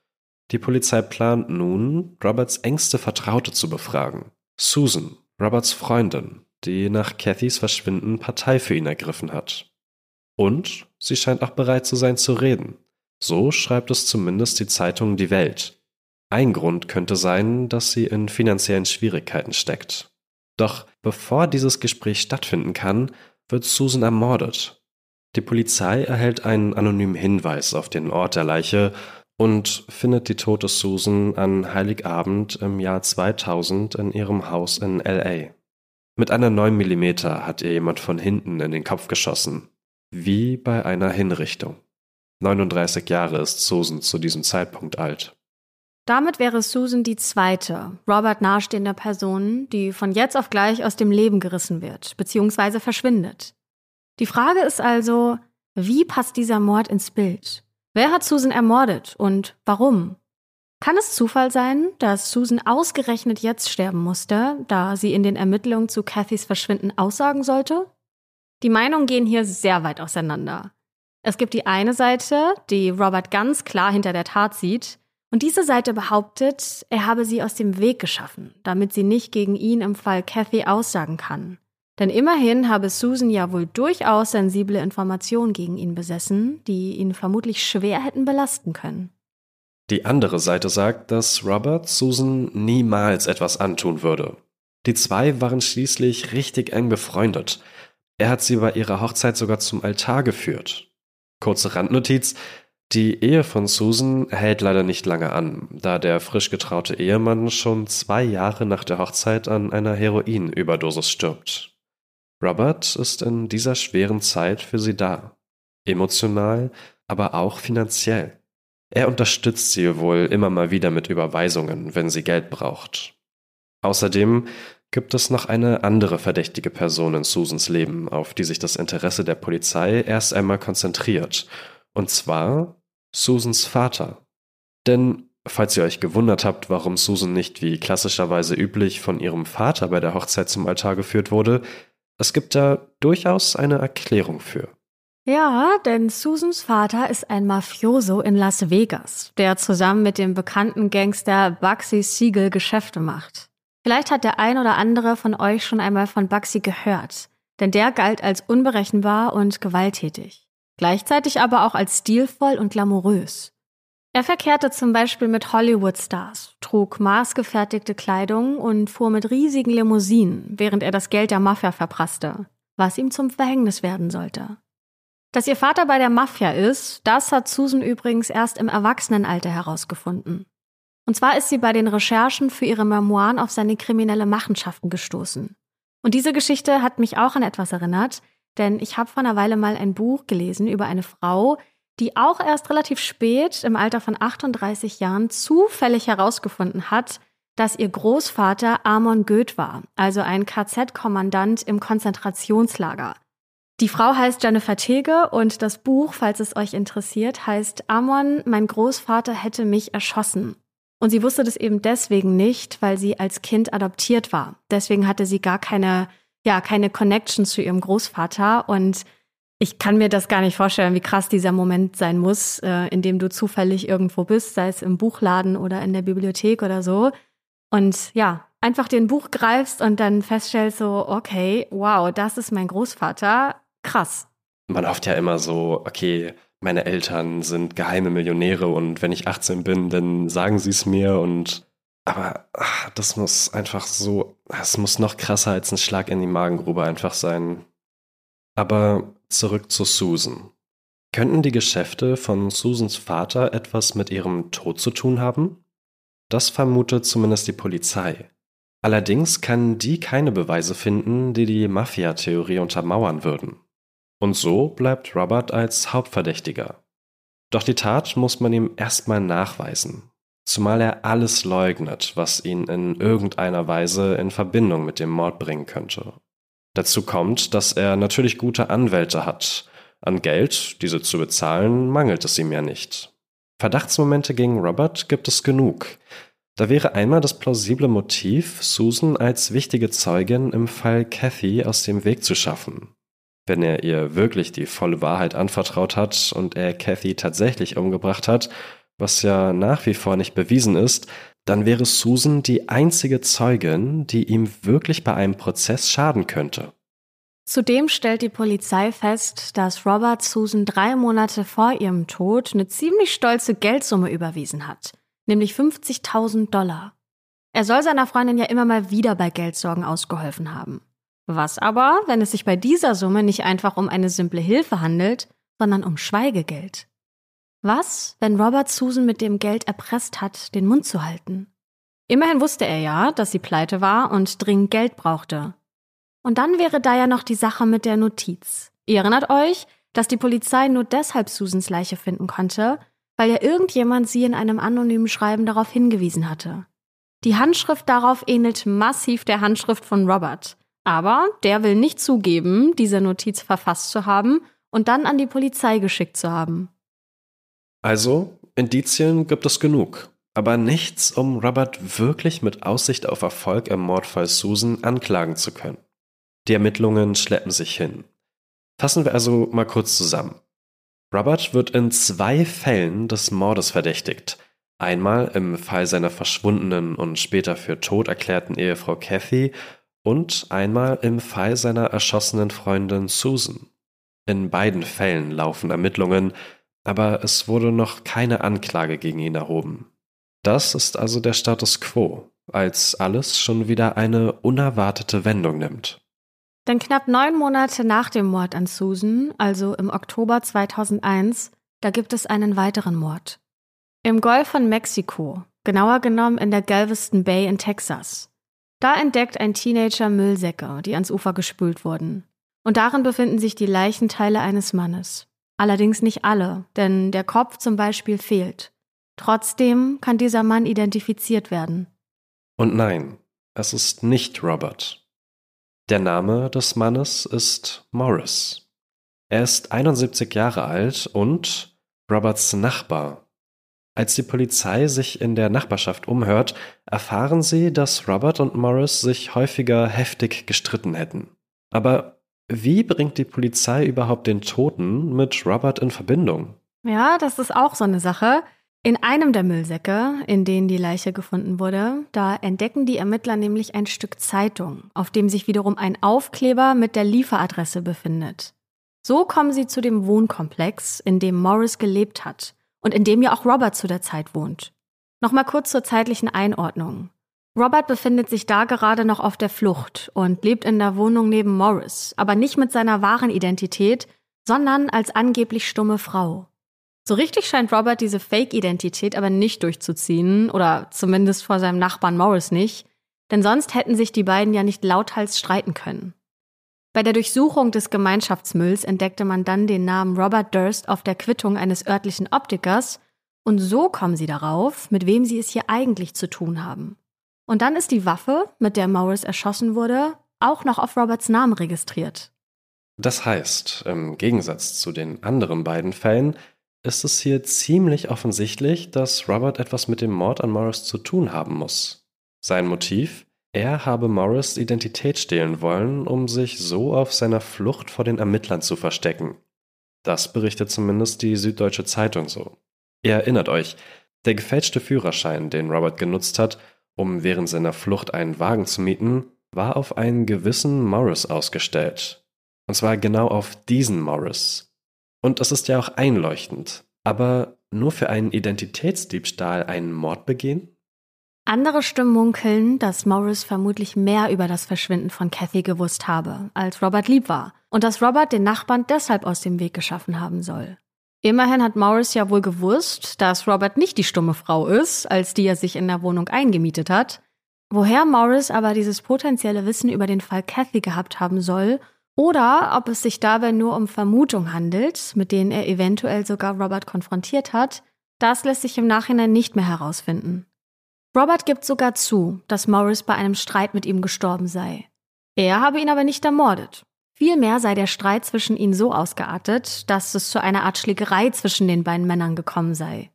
Die Polizei plant nun, Roberts engste Vertraute zu befragen. Susan, Roberts Freundin, die nach Cathys Verschwinden Partei für ihn ergriffen hat. Und sie scheint auch bereit zu sein zu reden. So schreibt es zumindest die Zeitung Die Welt. Ein Grund könnte sein, dass sie in finanziellen Schwierigkeiten steckt. Doch bevor dieses Gespräch stattfinden kann, wird Susan ermordet. Die Polizei erhält einen anonymen Hinweis auf den Ort der Leiche und findet die tote Susan an Heiligabend im Jahr 2000 in ihrem Haus in LA. Mit einer 9 mm hat ihr jemand von hinten in den Kopf geschossen, wie bei einer Hinrichtung. 39 Jahre ist Susan zu diesem Zeitpunkt alt. Damit wäre Susan die zweite, Robert nahestehende Person, die von jetzt auf gleich aus dem Leben gerissen wird, bzw. verschwindet. Die Frage ist also, wie passt dieser Mord ins Bild? Wer hat Susan ermordet und warum? Kann es Zufall sein, dass Susan ausgerechnet jetzt sterben musste, da sie in den Ermittlungen zu Cathys Verschwinden aussagen sollte? Die Meinungen gehen hier sehr weit auseinander. Es gibt die eine Seite, die Robert ganz klar hinter der Tat sieht, und diese Seite behauptet, er habe sie aus dem Weg geschaffen, damit sie nicht gegen ihn im Fall Cathy aussagen kann. Denn immerhin habe Susan ja wohl durchaus sensible Informationen gegen ihn besessen, die ihn vermutlich schwer hätten belasten können. Die andere Seite sagt, dass Robert Susan niemals etwas antun würde. Die zwei waren schließlich richtig eng befreundet. Er hat sie bei ihrer Hochzeit sogar zum Altar geführt. Kurze Randnotiz. Die Ehe von Susan hält leider nicht lange an, da der frisch getraute Ehemann schon zwei Jahre nach der Hochzeit an einer Heroinüberdosis stirbt. Robert ist in dieser schweren Zeit für sie da. Emotional, aber auch finanziell. Er unterstützt sie wohl immer mal wieder mit Überweisungen, wenn sie Geld braucht. Außerdem gibt es noch eine andere verdächtige Person in Susans Leben, auf die sich das Interesse der Polizei erst einmal konzentriert. Und zwar Susans Vater. Denn, falls ihr euch gewundert habt, warum Susan nicht wie klassischerweise üblich von ihrem Vater bei der Hochzeit zum Altar geführt wurde, es gibt da durchaus eine Erklärung für. Ja, denn Susans Vater ist ein Mafioso in Las Vegas, der zusammen mit dem bekannten Gangster Bugsy Siegel Geschäfte macht. Vielleicht hat der ein oder andere von euch schon einmal von Bugsy gehört, denn der galt als unberechenbar und gewalttätig, gleichzeitig aber auch als stilvoll und glamourös. Er verkehrte zum Beispiel mit Hollywood-Stars, trug maßgefertigte Kleidung und fuhr mit riesigen Limousinen, während er das Geld der Mafia verprasste, was ihm zum Verhängnis werden sollte. Dass ihr Vater bei der Mafia ist, das hat Susan übrigens erst im Erwachsenenalter herausgefunden. Und zwar ist sie bei den Recherchen für ihre Memoiren auf seine kriminelle Machenschaften gestoßen. Und diese Geschichte hat mich auch an etwas erinnert, denn ich habe vor einer Weile mal ein Buch gelesen über eine Frau, die auch erst relativ spät, im Alter von 38 Jahren, zufällig herausgefunden hat, dass ihr Großvater Amon Goeth war, also ein KZ-Kommandant im Konzentrationslager. Die Frau heißt Jennifer Tege und das Buch, falls es euch interessiert, heißt Amon, mein Großvater hätte mich erschossen. Und sie wusste das eben deswegen nicht, weil sie als Kind adoptiert war. Deswegen hatte sie gar keine, ja, keine Connection zu ihrem Großvater. Und ich kann mir das gar nicht vorstellen, wie krass dieser Moment sein muss, äh, in dem du zufällig irgendwo bist, sei es im Buchladen oder in der Bibliothek oder so. Und ja, einfach den Buch greifst und dann feststellst so, okay, wow, das ist mein Großvater. Krass. Man hofft ja immer so, okay, meine Eltern sind geheime Millionäre und wenn ich 18 bin, dann sagen sie es mir und aber ach, das muss einfach so, es muss noch krasser als ein Schlag in die Magengrube einfach sein. Aber zurück zu Susan. Könnten die Geschäfte von Susans Vater etwas mit ihrem Tod zu tun haben? Das vermutet zumindest die Polizei. Allerdings kann die keine Beweise finden, die die Mafia-Theorie untermauern würden. Und so bleibt Robert als Hauptverdächtiger. Doch die Tat muss man ihm erstmal nachweisen, zumal er alles leugnet, was ihn in irgendeiner Weise in Verbindung mit dem Mord bringen könnte. Dazu kommt, dass er natürlich gute Anwälte hat. An Geld, diese zu bezahlen, mangelt es ihm ja nicht. Verdachtsmomente gegen Robert gibt es genug. Da wäre einmal das plausible Motiv, Susan als wichtige Zeugin im Fall Kathy aus dem Weg zu schaffen. Wenn er ihr wirklich die volle Wahrheit anvertraut hat und er Kathy tatsächlich umgebracht hat, was ja nach wie vor nicht bewiesen ist, dann wäre Susan die einzige Zeugin, die ihm wirklich bei einem Prozess schaden könnte. Zudem stellt die Polizei fest, dass Robert Susan drei Monate vor ihrem Tod eine ziemlich stolze Geldsumme überwiesen hat, nämlich 50.000 Dollar. Er soll seiner Freundin ja immer mal wieder bei Geldsorgen ausgeholfen haben. Was aber, wenn es sich bei dieser Summe nicht einfach um eine simple Hilfe handelt, sondern um Schweigegeld? Was, wenn Robert Susan mit dem Geld erpresst hat, den Mund zu halten? Immerhin wusste er ja, dass sie pleite war und dringend Geld brauchte. Und dann wäre da ja noch die Sache mit der Notiz. Ihr erinnert euch, dass die Polizei nur deshalb Susans Leiche finden konnte, weil ja irgendjemand sie in einem anonymen Schreiben darauf hingewiesen hatte. Die Handschrift darauf ähnelt massiv der Handschrift von Robert. Aber der will nicht zugeben, diese Notiz verfasst zu haben und dann an die Polizei geschickt zu haben. Also, Indizien gibt es genug, aber nichts, um Robert wirklich mit Aussicht auf Erfolg im Mordfall Susan anklagen zu können. Die Ermittlungen schleppen sich hin. Fassen wir also mal kurz zusammen. Robert wird in zwei Fällen des Mordes verdächtigt. Einmal im Fall seiner verschwundenen und später für tot erklärten Ehefrau Kathy und einmal im Fall seiner erschossenen Freundin Susan. In beiden Fällen laufen Ermittlungen, aber es wurde noch keine Anklage gegen ihn erhoben. Das ist also der Status quo, als alles schon wieder eine unerwartete Wendung nimmt. Denn knapp neun Monate nach dem Mord an Susan, also im Oktober 2001, da gibt es einen weiteren Mord. Im Golf von Mexiko, genauer genommen in der Galveston Bay in Texas. Da entdeckt ein Teenager Müllsäcke, die ans Ufer gespült wurden. Und darin befinden sich die Leichenteile eines Mannes. Allerdings nicht alle, denn der Kopf zum Beispiel fehlt. Trotzdem kann dieser Mann identifiziert werden. Und nein, es ist nicht Robert. Der Name des Mannes ist Morris. Er ist 71 Jahre alt und Roberts Nachbar. Als die Polizei sich in der Nachbarschaft umhört, erfahren sie, dass Robert und Morris sich häufiger heftig gestritten hätten. Aber wie bringt die Polizei überhaupt den Toten mit Robert in Verbindung? Ja, das ist auch so eine Sache. In einem der Müllsäcke, in denen die Leiche gefunden wurde, da entdecken die Ermittler nämlich ein Stück Zeitung, auf dem sich wiederum ein Aufkleber mit der Lieferadresse befindet. So kommen sie zu dem Wohnkomplex, in dem Morris gelebt hat und in dem ja auch Robert zu der Zeit wohnt. Nochmal kurz zur zeitlichen Einordnung. Robert befindet sich da gerade noch auf der Flucht und lebt in der Wohnung neben Morris, aber nicht mit seiner wahren Identität, sondern als angeblich stumme Frau. So richtig scheint Robert diese Fake-Identität aber nicht durchzuziehen, oder zumindest vor seinem Nachbarn Morris nicht, denn sonst hätten sich die beiden ja nicht lauthals streiten können. Bei der Durchsuchung des Gemeinschaftsmülls entdeckte man dann den Namen Robert Durst auf der Quittung eines örtlichen Optikers, und so kommen sie darauf, mit wem sie es hier eigentlich zu tun haben. Und dann ist die Waffe, mit der Morris erschossen wurde, auch noch auf Roberts Namen registriert. Das heißt, im Gegensatz zu den anderen beiden Fällen ist es hier ziemlich offensichtlich, dass Robert etwas mit dem Mord an Morris zu tun haben muss. Sein Motiv? Er habe Morris Identität stehlen wollen, um sich so auf seiner Flucht vor den Ermittlern zu verstecken. Das berichtet zumindest die Süddeutsche Zeitung so. Ihr erinnert euch, der gefälschte Führerschein, den Robert genutzt hat, um während seiner Flucht einen Wagen zu mieten, war auf einen gewissen Morris ausgestellt. Und zwar genau auf diesen Morris. Und es ist ja auch einleuchtend. Aber nur für einen Identitätsdiebstahl einen Mord begehen? Andere Stimmen munkeln, dass Morris vermutlich mehr über das Verschwinden von Kathy gewusst habe, als Robert lieb war, und dass Robert den Nachbarn deshalb aus dem Weg geschaffen haben soll. Immerhin hat Morris ja wohl gewusst, dass Robert nicht die stumme Frau ist, als die er sich in der Wohnung eingemietet hat. Woher Morris aber dieses potenzielle Wissen über den Fall Kathy gehabt haben soll, oder ob es sich dabei nur um Vermutungen handelt, mit denen er eventuell sogar Robert konfrontiert hat, das lässt sich im Nachhinein nicht mehr herausfinden. Robert gibt sogar zu, dass Morris bei einem Streit mit ihm gestorben sei. Er habe ihn aber nicht ermordet. Vielmehr sei der Streit zwischen ihnen so ausgeartet, dass es zu einer Art Schlägerei zwischen den beiden Männern gekommen sei.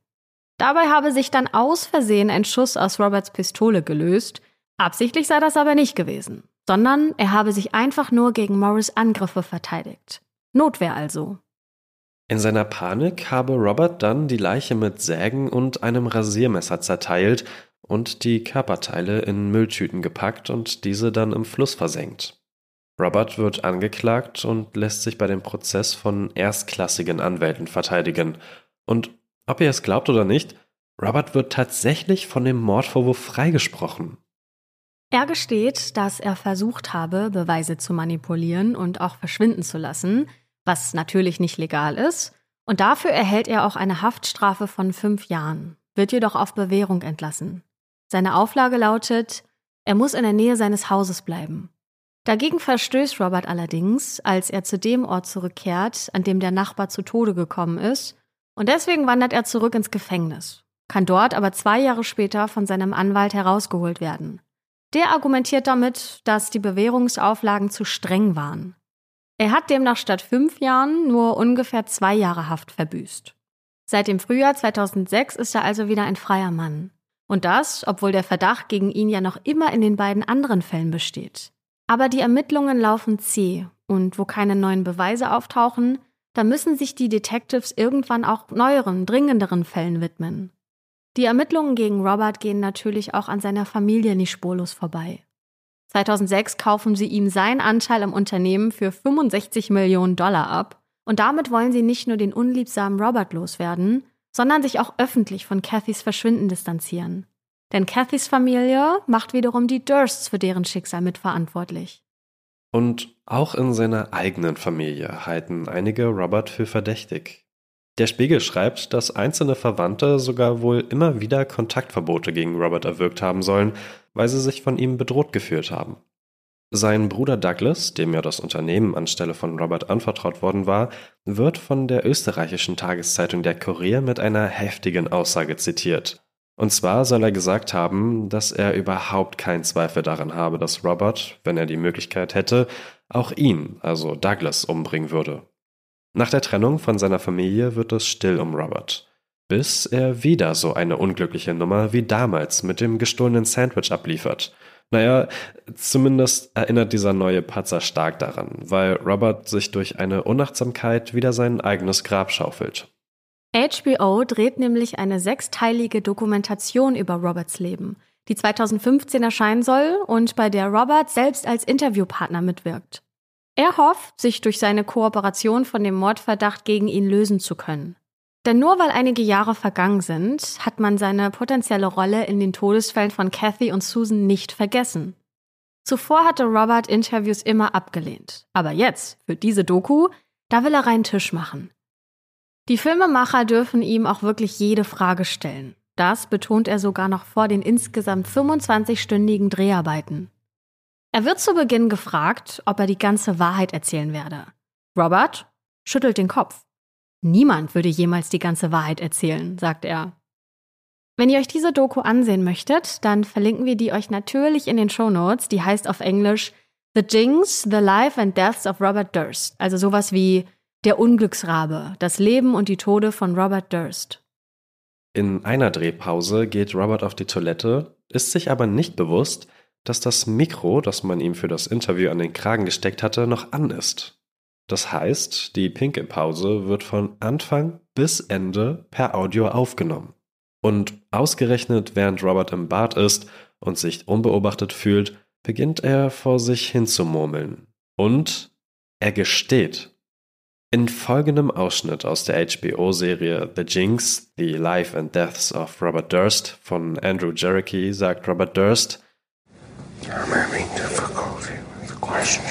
Dabei habe sich dann aus Versehen ein Schuss aus Roberts Pistole gelöst. Absichtlich sei das aber nicht gewesen, sondern er habe sich einfach nur gegen Morris Angriffe verteidigt. Notwehr also. In seiner Panik habe Robert dann die Leiche mit Sägen und einem Rasiermesser zerteilt und die Körperteile in Mülltüten gepackt und diese dann im Fluss versenkt. Robert wird angeklagt und lässt sich bei dem Prozess von erstklassigen Anwälten verteidigen. Und ob ihr es glaubt oder nicht, Robert wird tatsächlich von dem Mordvorwurf freigesprochen. Er gesteht, dass er versucht habe, Beweise zu manipulieren und auch verschwinden zu lassen, was natürlich nicht legal ist, und dafür erhält er auch eine Haftstrafe von fünf Jahren, wird jedoch auf Bewährung entlassen. Seine Auflage lautet, er muss in der Nähe seines Hauses bleiben. Dagegen verstößt Robert allerdings, als er zu dem Ort zurückkehrt, an dem der Nachbar zu Tode gekommen ist, und deswegen wandert er zurück ins Gefängnis, kann dort aber zwei Jahre später von seinem Anwalt herausgeholt werden. Der argumentiert damit, dass die Bewährungsauflagen zu streng waren. Er hat demnach statt fünf Jahren nur ungefähr zwei Jahre Haft verbüßt. Seit dem Frühjahr 2006 ist er also wieder ein freier Mann. Und das, obwohl der Verdacht gegen ihn ja noch immer in den beiden anderen Fällen besteht. Aber die Ermittlungen laufen zäh und wo keine neuen Beweise auftauchen, da müssen sich die Detectives irgendwann auch neueren, dringenderen Fällen widmen. Die Ermittlungen gegen Robert gehen natürlich auch an seiner Familie nicht spurlos vorbei. 2006 kaufen sie ihm seinen Anteil am Unternehmen für 65 Millionen Dollar ab. Und damit wollen sie nicht nur den unliebsamen Robert loswerden, sondern sich auch öffentlich von Cathys Verschwinden distanzieren. Denn Cathys Familie macht wiederum die Dursts für deren Schicksal mitverantwortlich. Und auch in seiner eigenen Familie halten einige Robert für verdächtig. Der Spiegel schreibt, dass einzelne Verwandte sogar wohl immer wieder Kontaktverbote gegen Robert erwirkt haben sollen, weil sie sich von ihm bedroht gefühlt haben. Sein Bruder Douglas, dem ja das Unternehmen anstelle von Robert anvertraut worden war, wird von der österreichischen Tageszeitung Der Kurier mit einer heftigen Aussage zitiert. Und zwar soll er gesagt haben, dass er überhaupt keinen Zweifel daran habe, dass Robert, wenn er die Möglichkeit hätte, auch ihn, also Douglas, umbringen würde. Nach der Trennung von seiner Familie wird es still um Robert, bis er wieder so eine unglückliche Nummer wie damals mit dem gestohlenen Sandwich abliefert. Naja, zumindest erinnert dieser neue Patzer stark daran, weil Robert sich durch eine Unachtsamkeit wieder sein eigenes Grab schaufelt. HBO dreht nämlich eine sechsteilige Dokumentation über Roberts Leben, die 2015 erscheinen soll und bei der Robert selbst als Interviewpartner mitwirkt. Er hofft, sich durch seine Kooperation von dem Mordverdacht gegen ihn lösen zu können. Denn nur weil einige Jahre vergangen sind, hat man seine potenzielle Rolle in den Todesfällen von Kathy und Susan nicht vergessen. Zuvor hatte Robert Interviews immer abgelehnt. Aber jetzt, für diese Doku, da will er reinen Tisch machen. Die Filmemacher dürfen ihm auch wirklich jede Frage stellen. Das betont er sogar noch vor den insgesamt 25-stündigen Dreharbeiten. Er wird zu Beginn gefragt, ob er die ganze Wahrheit erzählen werde. Robert schüttelt den Kopf. Niemand würde jemals die ganze Wahrheit erzählen, sagt er. Wenn ihr euch diese Doku ansehen möchtet, dann verlinken wir die euch natürlich in den Show Notes. Die heißt auf Englisch The Jinx, The Life and Deaths of Robert Durst. Also sowas wie Der Unglücksrabe, das Leben und die Tode von Robert Durst. In einer Drehpause geht Robert auf die Toilette, ist sich aber nicht bewusst, dass das Mikro, das man ihm für das Interview an den Kragen gesteckt hatte, noch an ist. Das heißt, die Pinkelpause wird von Anfang bis Ende per Audio aufgenommen. Und ausgerechnet während Robert im Bad ist und sich unbeobachtet fühlt, beginnt er vor sich hin zu murmeln. Und er gesteht. In folgendem Ausschnitt aus der HBO-Serie The Jinx, The Life and Deaths of Robert Durst von Andrew Jericho sagt Robert Durst, I'm having difficulty with the question.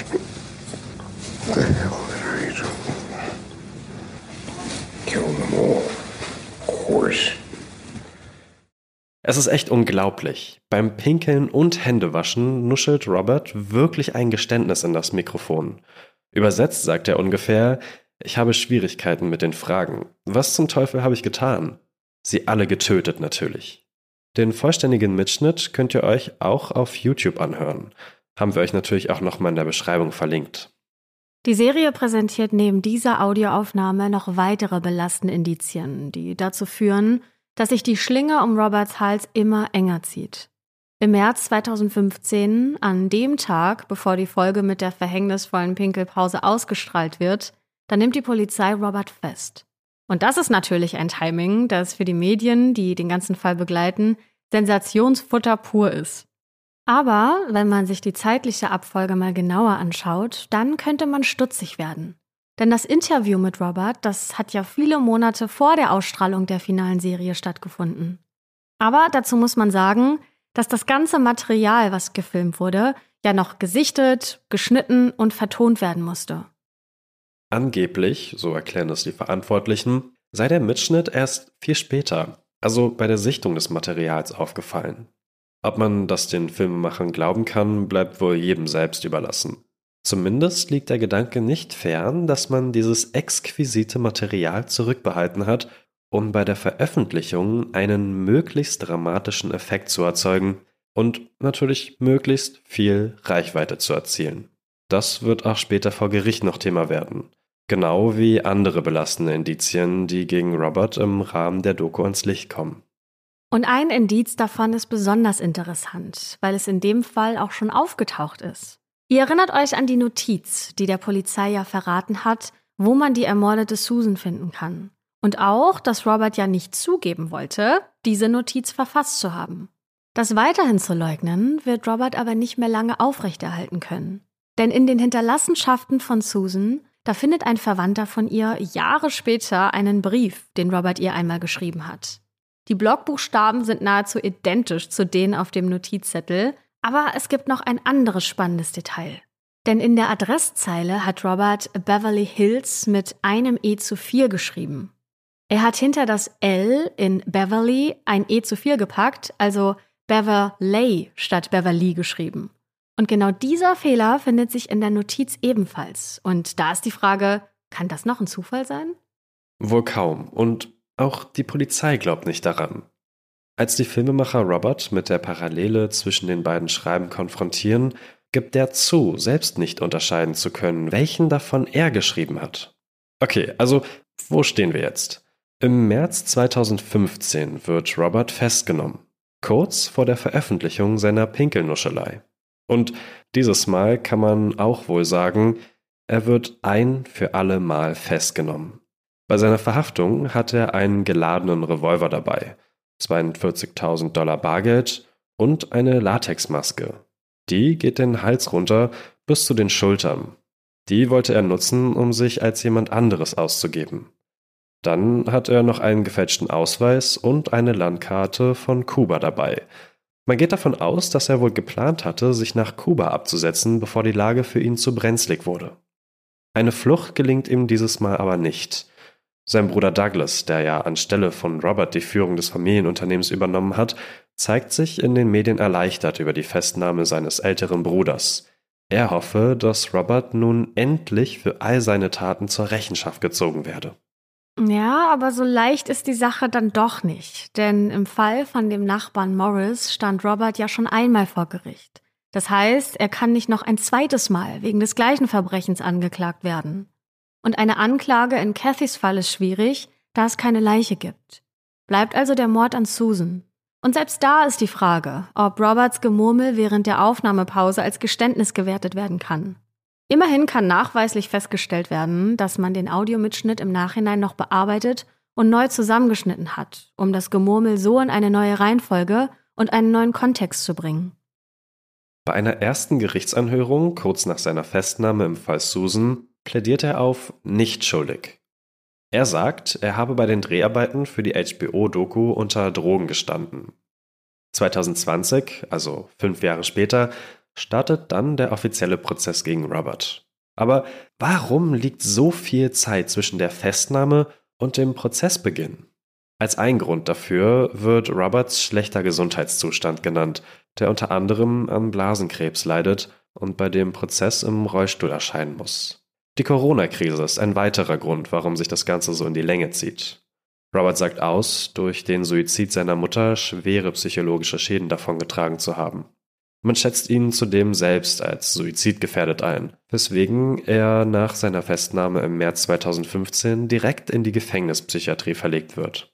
What the hell did I do? Kill them all. Of course. Es ist echt unglaublich. Beim Pinkeln und Händewaschen nuschelt Robert wirklich ein Geständnis in das Mikrofon. Übersetzt sagt er ungefähr, ich habe Schwierigkeiten mit den Fragen. Was zum Teufel habe ich getan? Sie alle getötet natürlich. Den vollständigen Mitschnitt könnt ihr euch auch auf YouTube anhören. Haben wir euch natürlich auch nochmal in der Beschreibung verlinkt. Die Serie präsentiert neben dieser Audioaufnahme noch weitere belastende Indizien, die dazu führen, dass sich die Schlinge um Roberts Hals immer enger zieht. Im März 2015, an dem Tag, bevor die Folge mit der verhängnisvollen Pinkelpause ausgestrahlt wird, da nimmt die Polizei Robert fest. Und das ist natürlich ein Timing, das für die Medien, die den ganzen Fall begleiten, Sensationsfutter pur ist. Aber wenn man sich die zeitliche Abfolge mal genauer anschaut, dann könnte man stutzig werden. Denn das Interview mit Robert, das hat ja viele Monate vor der Ausstrahlung der finalen Serie stattgefunden. Aber dazu muss man sagen, dass das ganze Material, was gefilmt wurde, ja noch gesichtet, geschnitten und vertont werden musste. Angeblich, so erklären es die Verantwortlichen, sei der Mitschnitt erst viel später, also bei der Sichtung des Materials, aufgefallen. Ob man das den Filmemachern glauben kann, bleibt wohl jedem selbst überlassen. Zumindest liegt der Gedanke nicht fern, dass man dieses exquisite Material zurückbehalten hat, um bei der Veröffentlichung einen möglichst dramatischen Effekt zu erzeugen und natürlich möglichst viel Reichweite zu erzielen. Das wird auch später vor Gericht noch Thema werden. Genau wie andere belastende Indizien, die gegen Robert im Rahmen der Doku ans Licht kommen. Und ein Indiz davon ist besonders interessant, weil es in dem Fall auch schon aufgetaucht ist. Ihr erinnert euch an die Notiz, die der Polizei ja verraten hat, wo man die ermordete Susan finden kann. Und auch, dass Robert ja nicht zugeben wollte, diese Notiz verfasst zu haben. Das weiterhin zu leugnen, wird Robert aber nicht mehr lange aufrechterhalten können. Denn in den Hinterlassenschaften von Susan, da findet ein Verwandter von ihr Jahre später einen Brief, den Robert ihr einmal geschrieben hat. Die Blockbuchstaben sind nahezu identisch zu denen auf dem Notizzettel, aber es gibt noch ein anderes spannendes Detail. Denn in der Adresszeile hat Robert Beverly Hills mit einem E zu viel geschrieben. Er hat hinter das L in Beverly ein E zu viel gepackt, also Beverley statt Beverly geschrieben. Und genau dieser Fehler findet sich in der Notiz ebenfalls. Und da ist die Frage, kann das noch ein Zufall sein? Wohl kaum. Und auch die Polizei glaubt nicht daran. Als die Filmemacher Robert mit der Parallele zwischen den beiden Schreiben konfrontieren, gibt er zu, selbst nicht unterscheiden zu können, welchen davon er geschrieben hat. Okay, also wo stehen wir jetzt? Im März 2015 wird Robert festgenommen, kurz vor der Veröffentlichung seiner Pinkelnuschelei. Und dieses Mal kann man auch wohl sagen, er wird ein für alle Mal festgenommen. Bei seiner Verhaftung hat er einen geladenen Revolver dabei, 42.000 Dollar Bargeld und eine Latexmaske. Die geht den Hals runter bis zu den Schultern. Die wollte er nutzen, um sich als jemand anderes auszugeben. Dann hat er noch einen gefälschten Ausweis und eine Landkarte von Kuba dabei. Man geht davon aus, dass er wohl geplant hatte, sich nach Kuba abzusetzen, bevor die Lage für ihn zu brenzlig wurde. Eine Flucht gelingt ihm dieses Mal aber nicht. Sein Bruder Douglas, der ja anstelle von Robert die Führung des Familienunternehmens übernommen hat, zeigt sich in den Medien erleichtert über die Festnahme seines älteren Bruders. Er hoffe, dass Robert nun endlich für all seine Taten zur Rechenschaft gezogen werde. Ja, aber so leicht ist die Sache dann doch nicht. Denn im Fall von dem Nachbarn Morris stand Robert ja schon einmal vor Gericht. Das heißt, er kann nicht noch ein zweites Mal wegen des gleichen Verbrechens angeklagt werden. Und eine Anklage in Cathys Fall ist schwierig, da es keine Leiche gibt. Bleibt also der Mord an Susan. Und selbst da ist die Frage, ob Roberts Gemurmel während der Aufnahmepause als Geständnis gewertet werden kann. Immerhin kann nachweislich festgestellt werden, dass man den Audiomitschnitt im Nachhinein noch bearbeitet und neu zusammengeschnitten hat, um das Gemurmel so in eine neue Reihenfolge und einen neuen Kontext zu bringen. Bei einer ersten Gerichtsanhörung, kurz nach seiner Festnahme im Fall Susan, plädiert er auf nicht schuldig. Er sagt, er habe bei den Dreharbeiten für die HBO-Doku unter Drogen gestanden. 2020, also fünf Jahre später, startet dann der offizielle Prozess gegen Robert. Aber warum liegt so viel Zeit zwischen der Festnahme und dem Prozessbeginn? Als ein Grund dafür wird Roberts schlechter Gesundheitszustand genannt, der unter anderem an Blasenkrebs leidet und bei dem Prozess im Rollstuhl erscheinen muss. Die Corona-Krise ist ein weiterer Grund, warum sich das Ganze so in die Länge zieht. Robert sagt aus, durch den Suizid seiner Mutter schwere psychologische Schäden davongetragen zu haben. Man schätzt ihn zudem selbst als suizidgefährdet ein, weswegen er nach seiner Festnahme im März 2015 direkt in die Gefängnispsychiatrie verlegt wird.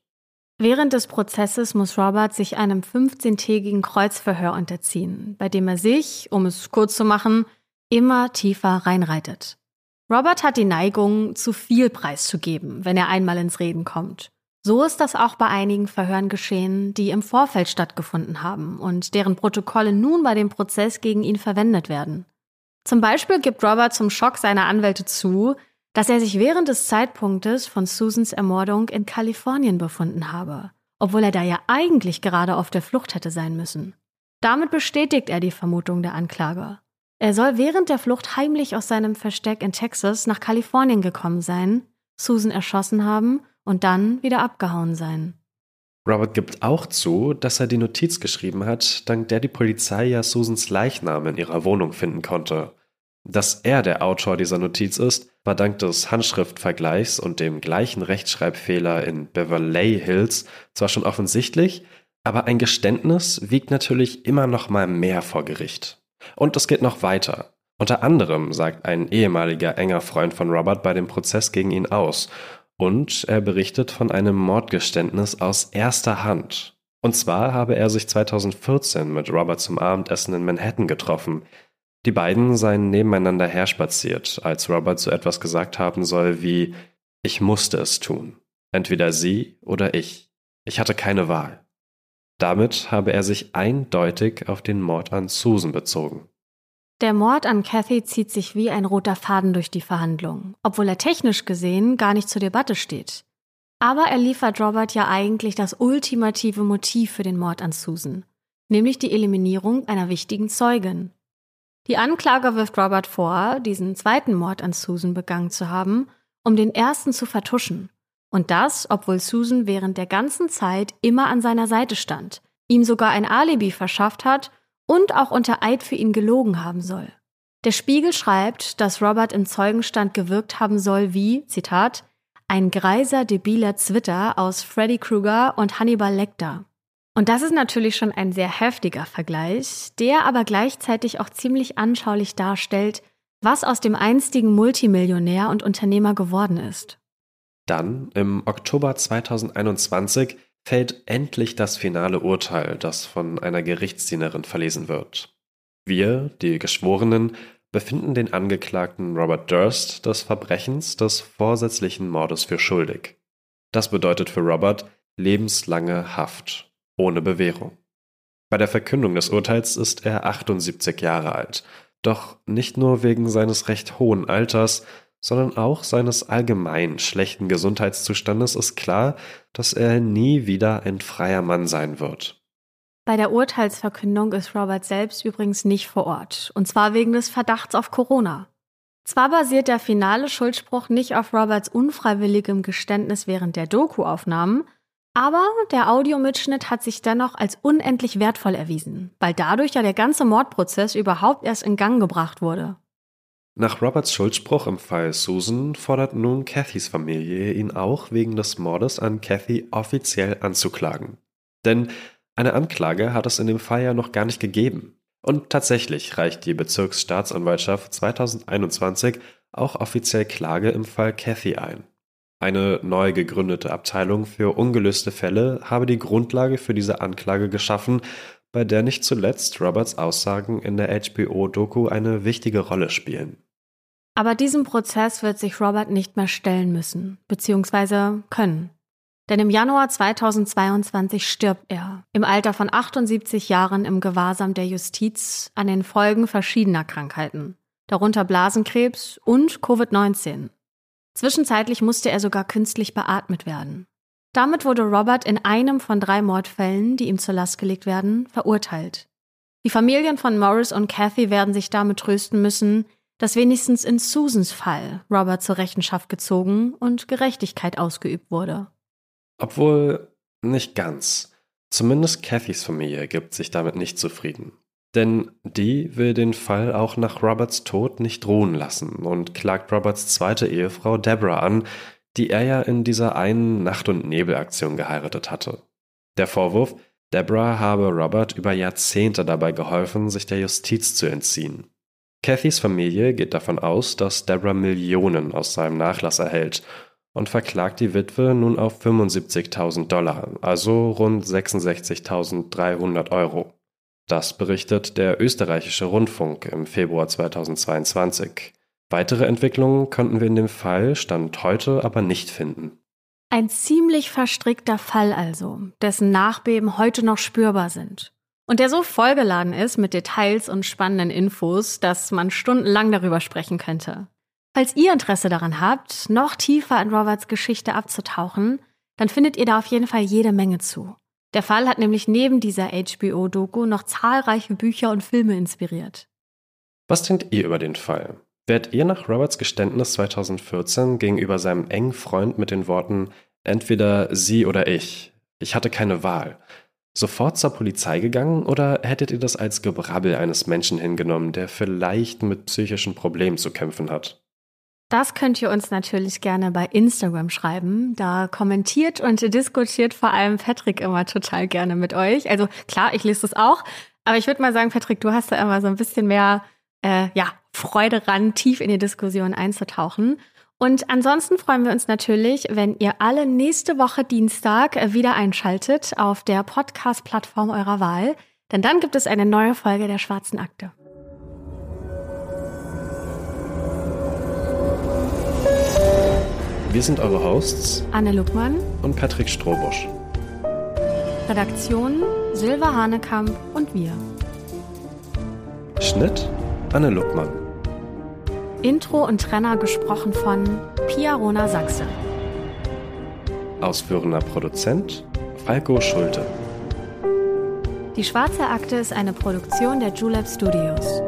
Während des Prozesses muss Robert sich einem 15-tägigen Kreuzverhör unterziehen, bei dem er sich, um es kurz zu machen, immer tiefer reinreitet. Robert hat die Neigung, zu viel preiszugeben, wenn er einmal ins Reden kommt. So ist das auch bei einigen Verhören geschehen, die im Vorfeld stattgefunden haben und deren Protokolle nun bei dem Prozess gegen ihn verwendet werden. Zum Beispiel gibt Robert zum Schock seiner Anwälte zu, dass er sich während des Zeitpunktes von Susans Ermordung in Kalifornien befunden habe, obwohl er da ja eigentlich gerade auf der Flucht hätte sein müssen. Damit bestätigt er die Vermutung der Anklage. Er soll während der Flucht heimlich aus seinem Versteck in Texas nach Kalifornien gekommen sein, Susan erschossen haben und dann wieder abgehauen sein. Robert gibt auch zu, dass er die Notiz geschrieben hat, dank der die Polizei ja Susans Leichnam in ihrer Wohnung finden konnte. Dass er der Autor dieser Notiz ist, war dank des Handschriftvergleichs und dem gleichen Rechtschreibfehler in Beverly Hills zwar schon offensichtlich, aber ein Geständnis wiegt natürlich immer noch mal mehr vor Gericht. Und es geht noch weiter. Unter anderem sagt ein ehemaliger enger Freund von Robert bei dem Prozess gegen ihn aus und er berichtet von einem Mordgeständnis aus erster Hand. Und zwar habe er sich 2014 mit Robert zum Abendessen in Manhattan getroffen. Die beiden seien nebeneinander herspaziert, als Robert so etwas gesagt haben soll wie Ich musste es tun. Entweder sie oder ich. Ich hatte keine Wahl. Damit habe er sich eindeutig auf den Mord an Susan bezogen. Der Mord an Kathy zieht sich wie ein roter Faden durch die Verhandlung, obwohl er technisch gesehen gar nicht zur Debatte steht. Aber er liefert Robert ja eigentlich das ultimative Motiv für den Mord an Susan, nämlich die Eliminierung einer wichtigen Zeugin. Die Anklage wirft Robert vor, diesen zweiten Mord an Susan begangen zu haben, um den ersten zu vertuschen. Und das, obwohl Susan während der ganzen Zeit immer an seiner Seite stand, ihm sogar ein Alibi verschafft hat und auch unter Eid für ihn gelogen haben soll. Der Spiegel schreibt, dass Robert im Zeugenstand gewirkt haben soll wie, Zitat, ein greiser, debiler Zwitter aus Freddy Krueger und Hannibal Lecter. Und das ist natürlich schon ein sehr heftiger Vergleich, der aber gleichzeitig auch ziemlich anschaulich darstellt, was aus dem einstigen Multimillionär und Unternehmer geworden ist. Dann, im Oktober 2021, fällt endlich das finale Urteil, das von einer Gerichtsdienerin verlesen wird. Wir, die Geschworenen, befinden den Angeklagten Robert Durst des Verbrechens des vorsätzlichen Mordes für schuldig. Das bedeutet für Robert lebenslange Haft, ohne Bewährung. Bei der Verkündung des Urteils ist er 78 Jahre alt, doch nicht nur wegen seines recht hohen Alters, sondern auch seines allgemein schlechten Gesundheitszustandes ist klar, dass er nie wieder ein freier Mann sein wird. Bei der Urteilsverkündung ist Robert selbst übrigens nicht vor Ort, und zwar wegen des Verdachts auf Corona. Zwar basiert der finale Schuldspruch nicht auf Roberts unfreiwilligem Geständnis während der Doku-Aufnahmen, aber der Audiomitschnitt hat sich dennoch als unendlich wertvoll erwiesen, weil dadurch ja der ganze Mordprozess überhaupt erst in Gang gebracht wurde. Nach Roberts Schuldspruch im Fall Susan fordert nun Cathys Familie ihn auch wegen des Mordes an Cathy offiziell anzuklagen. Denn eine Anklage hat es in dem Fall ja noch gar nicht gegeben. Und tatsächlich reicht die Bezirksstaatsanwaltschaft 2021 auch offiziell Klage im Fall Cathy ein. Eine neu gegründete Abteilung für ungelöste Fälle habe die Grundlage für diese Anklage geschaffen, bei der nicht zuletzt Roberts Aussagen in der HBO-Doku eine wichtige Rolle spielen. Aber diesem Prozess wird sich Robert nicht mehr stellen müssen, beziehungsweise können. Denn im Januar 2022 stirbt er, im Alter von 78 Jahren im Gewahrsam der Justiz, an den Folgen verschiedener Krankheiten, darunter Blasenkrebs und Covid-19. Zwischenzeitlich musste er sogar künstlich beatmet werden. Damit wurde Robert in einem von drei Mordfällen, die ihm zur Last gelegt werden, verurteilt. Die Familien von Morris und Kathy werden sich damit trösten müssen, dass wenigstens in Susans Fall Robert zur Rechenschaft gezogen und Gerechtigkeit ausgeübt wurde. Obwohl nicht ganz. Zumindest Cathys Familie gibt sich damit nicht zufrieden. Denn die will den Fall auch nach Roberts Tod nicht ruhen lassen und klagt Roberts zweite Ehefrau Deborah an, die er ja in dieser einen Nacht- und Nebelaktion geheiratet hatte. Der Vorwurf, Deborah habe Robert über Jahrzehnte dabei geholfen, sich der Justiz zu entziehen. Cathys Familie geht davon aus, dass Deborah Millionen aus seinem Nachlass erhält und verklagt die Witwe nun auf 75.000 Dollar, also rund 66.300 Euro. Das berichtet der österreichische Rundfunk im Februar 2022. Weitere Entwicklungen konnten wir in dem Fall Stand heute aber nicht finden. Ein ziemlich verstrickter Fall also, dessen Nachbeben heute noch spürbar sind. Und der so vollgeladen ist mit Details und spannenden Infos, dass man stundenlang darüber sprechen könnte. Falls ihr Interesse daran habt, noch tiefer in Roberts Geschichte abzutauchen, dann findet ihr da auf jeden Fall jede Menge zu. Der Fall hat nämlich neben dieser HBO-Doku noch zahlreiche Bücher und Filme inspiriert. Was denkt ihr über den Fall? Werdet ihr nach Roberts Geständnis 2014 gegenüber seinem engen Freund mit den Worten entweder sie oder ich, ich hatte keine Wahl, sofort zur Polizei gegangen oder hättet ihr das als Gebrabbel eines Menschen hingenommen, der vielleicht mit psychischen Problemen zu kämpfen hat? Das könnt ihr uns natürlich gerne bei Instagram schreiben. Da kommentiert und diskutiert vor allem Patrick immer total gerne mit euch. Also klar, ich lese das auch. Aber ich würde mal sagen, Patrick, du hast da immer so ein bisschen mehr äh, ja, Freude ran, tief in die Diskussion einzutauchen. Und ansonsten freuen wir uns natürlich, wenn ihr alle nächste Woche Dienstag wieder einschaltet auf der Podcast-Plattform eurer Wahl. Denn dann gibt es eine neue Folge der Schwarzen Akte. Wir sind eure Hosts Anne Luckmann und Patrick Strohbusch. Redaktion Silva Hanekamp und wir. Schnitt Anne Luckmann. Intro und Trenner gesprochen von Pia Rona Sachse. Ausführender Produzent Falco Schulte. Die Schwarze Akte ist eine Produktion der Julep Studios.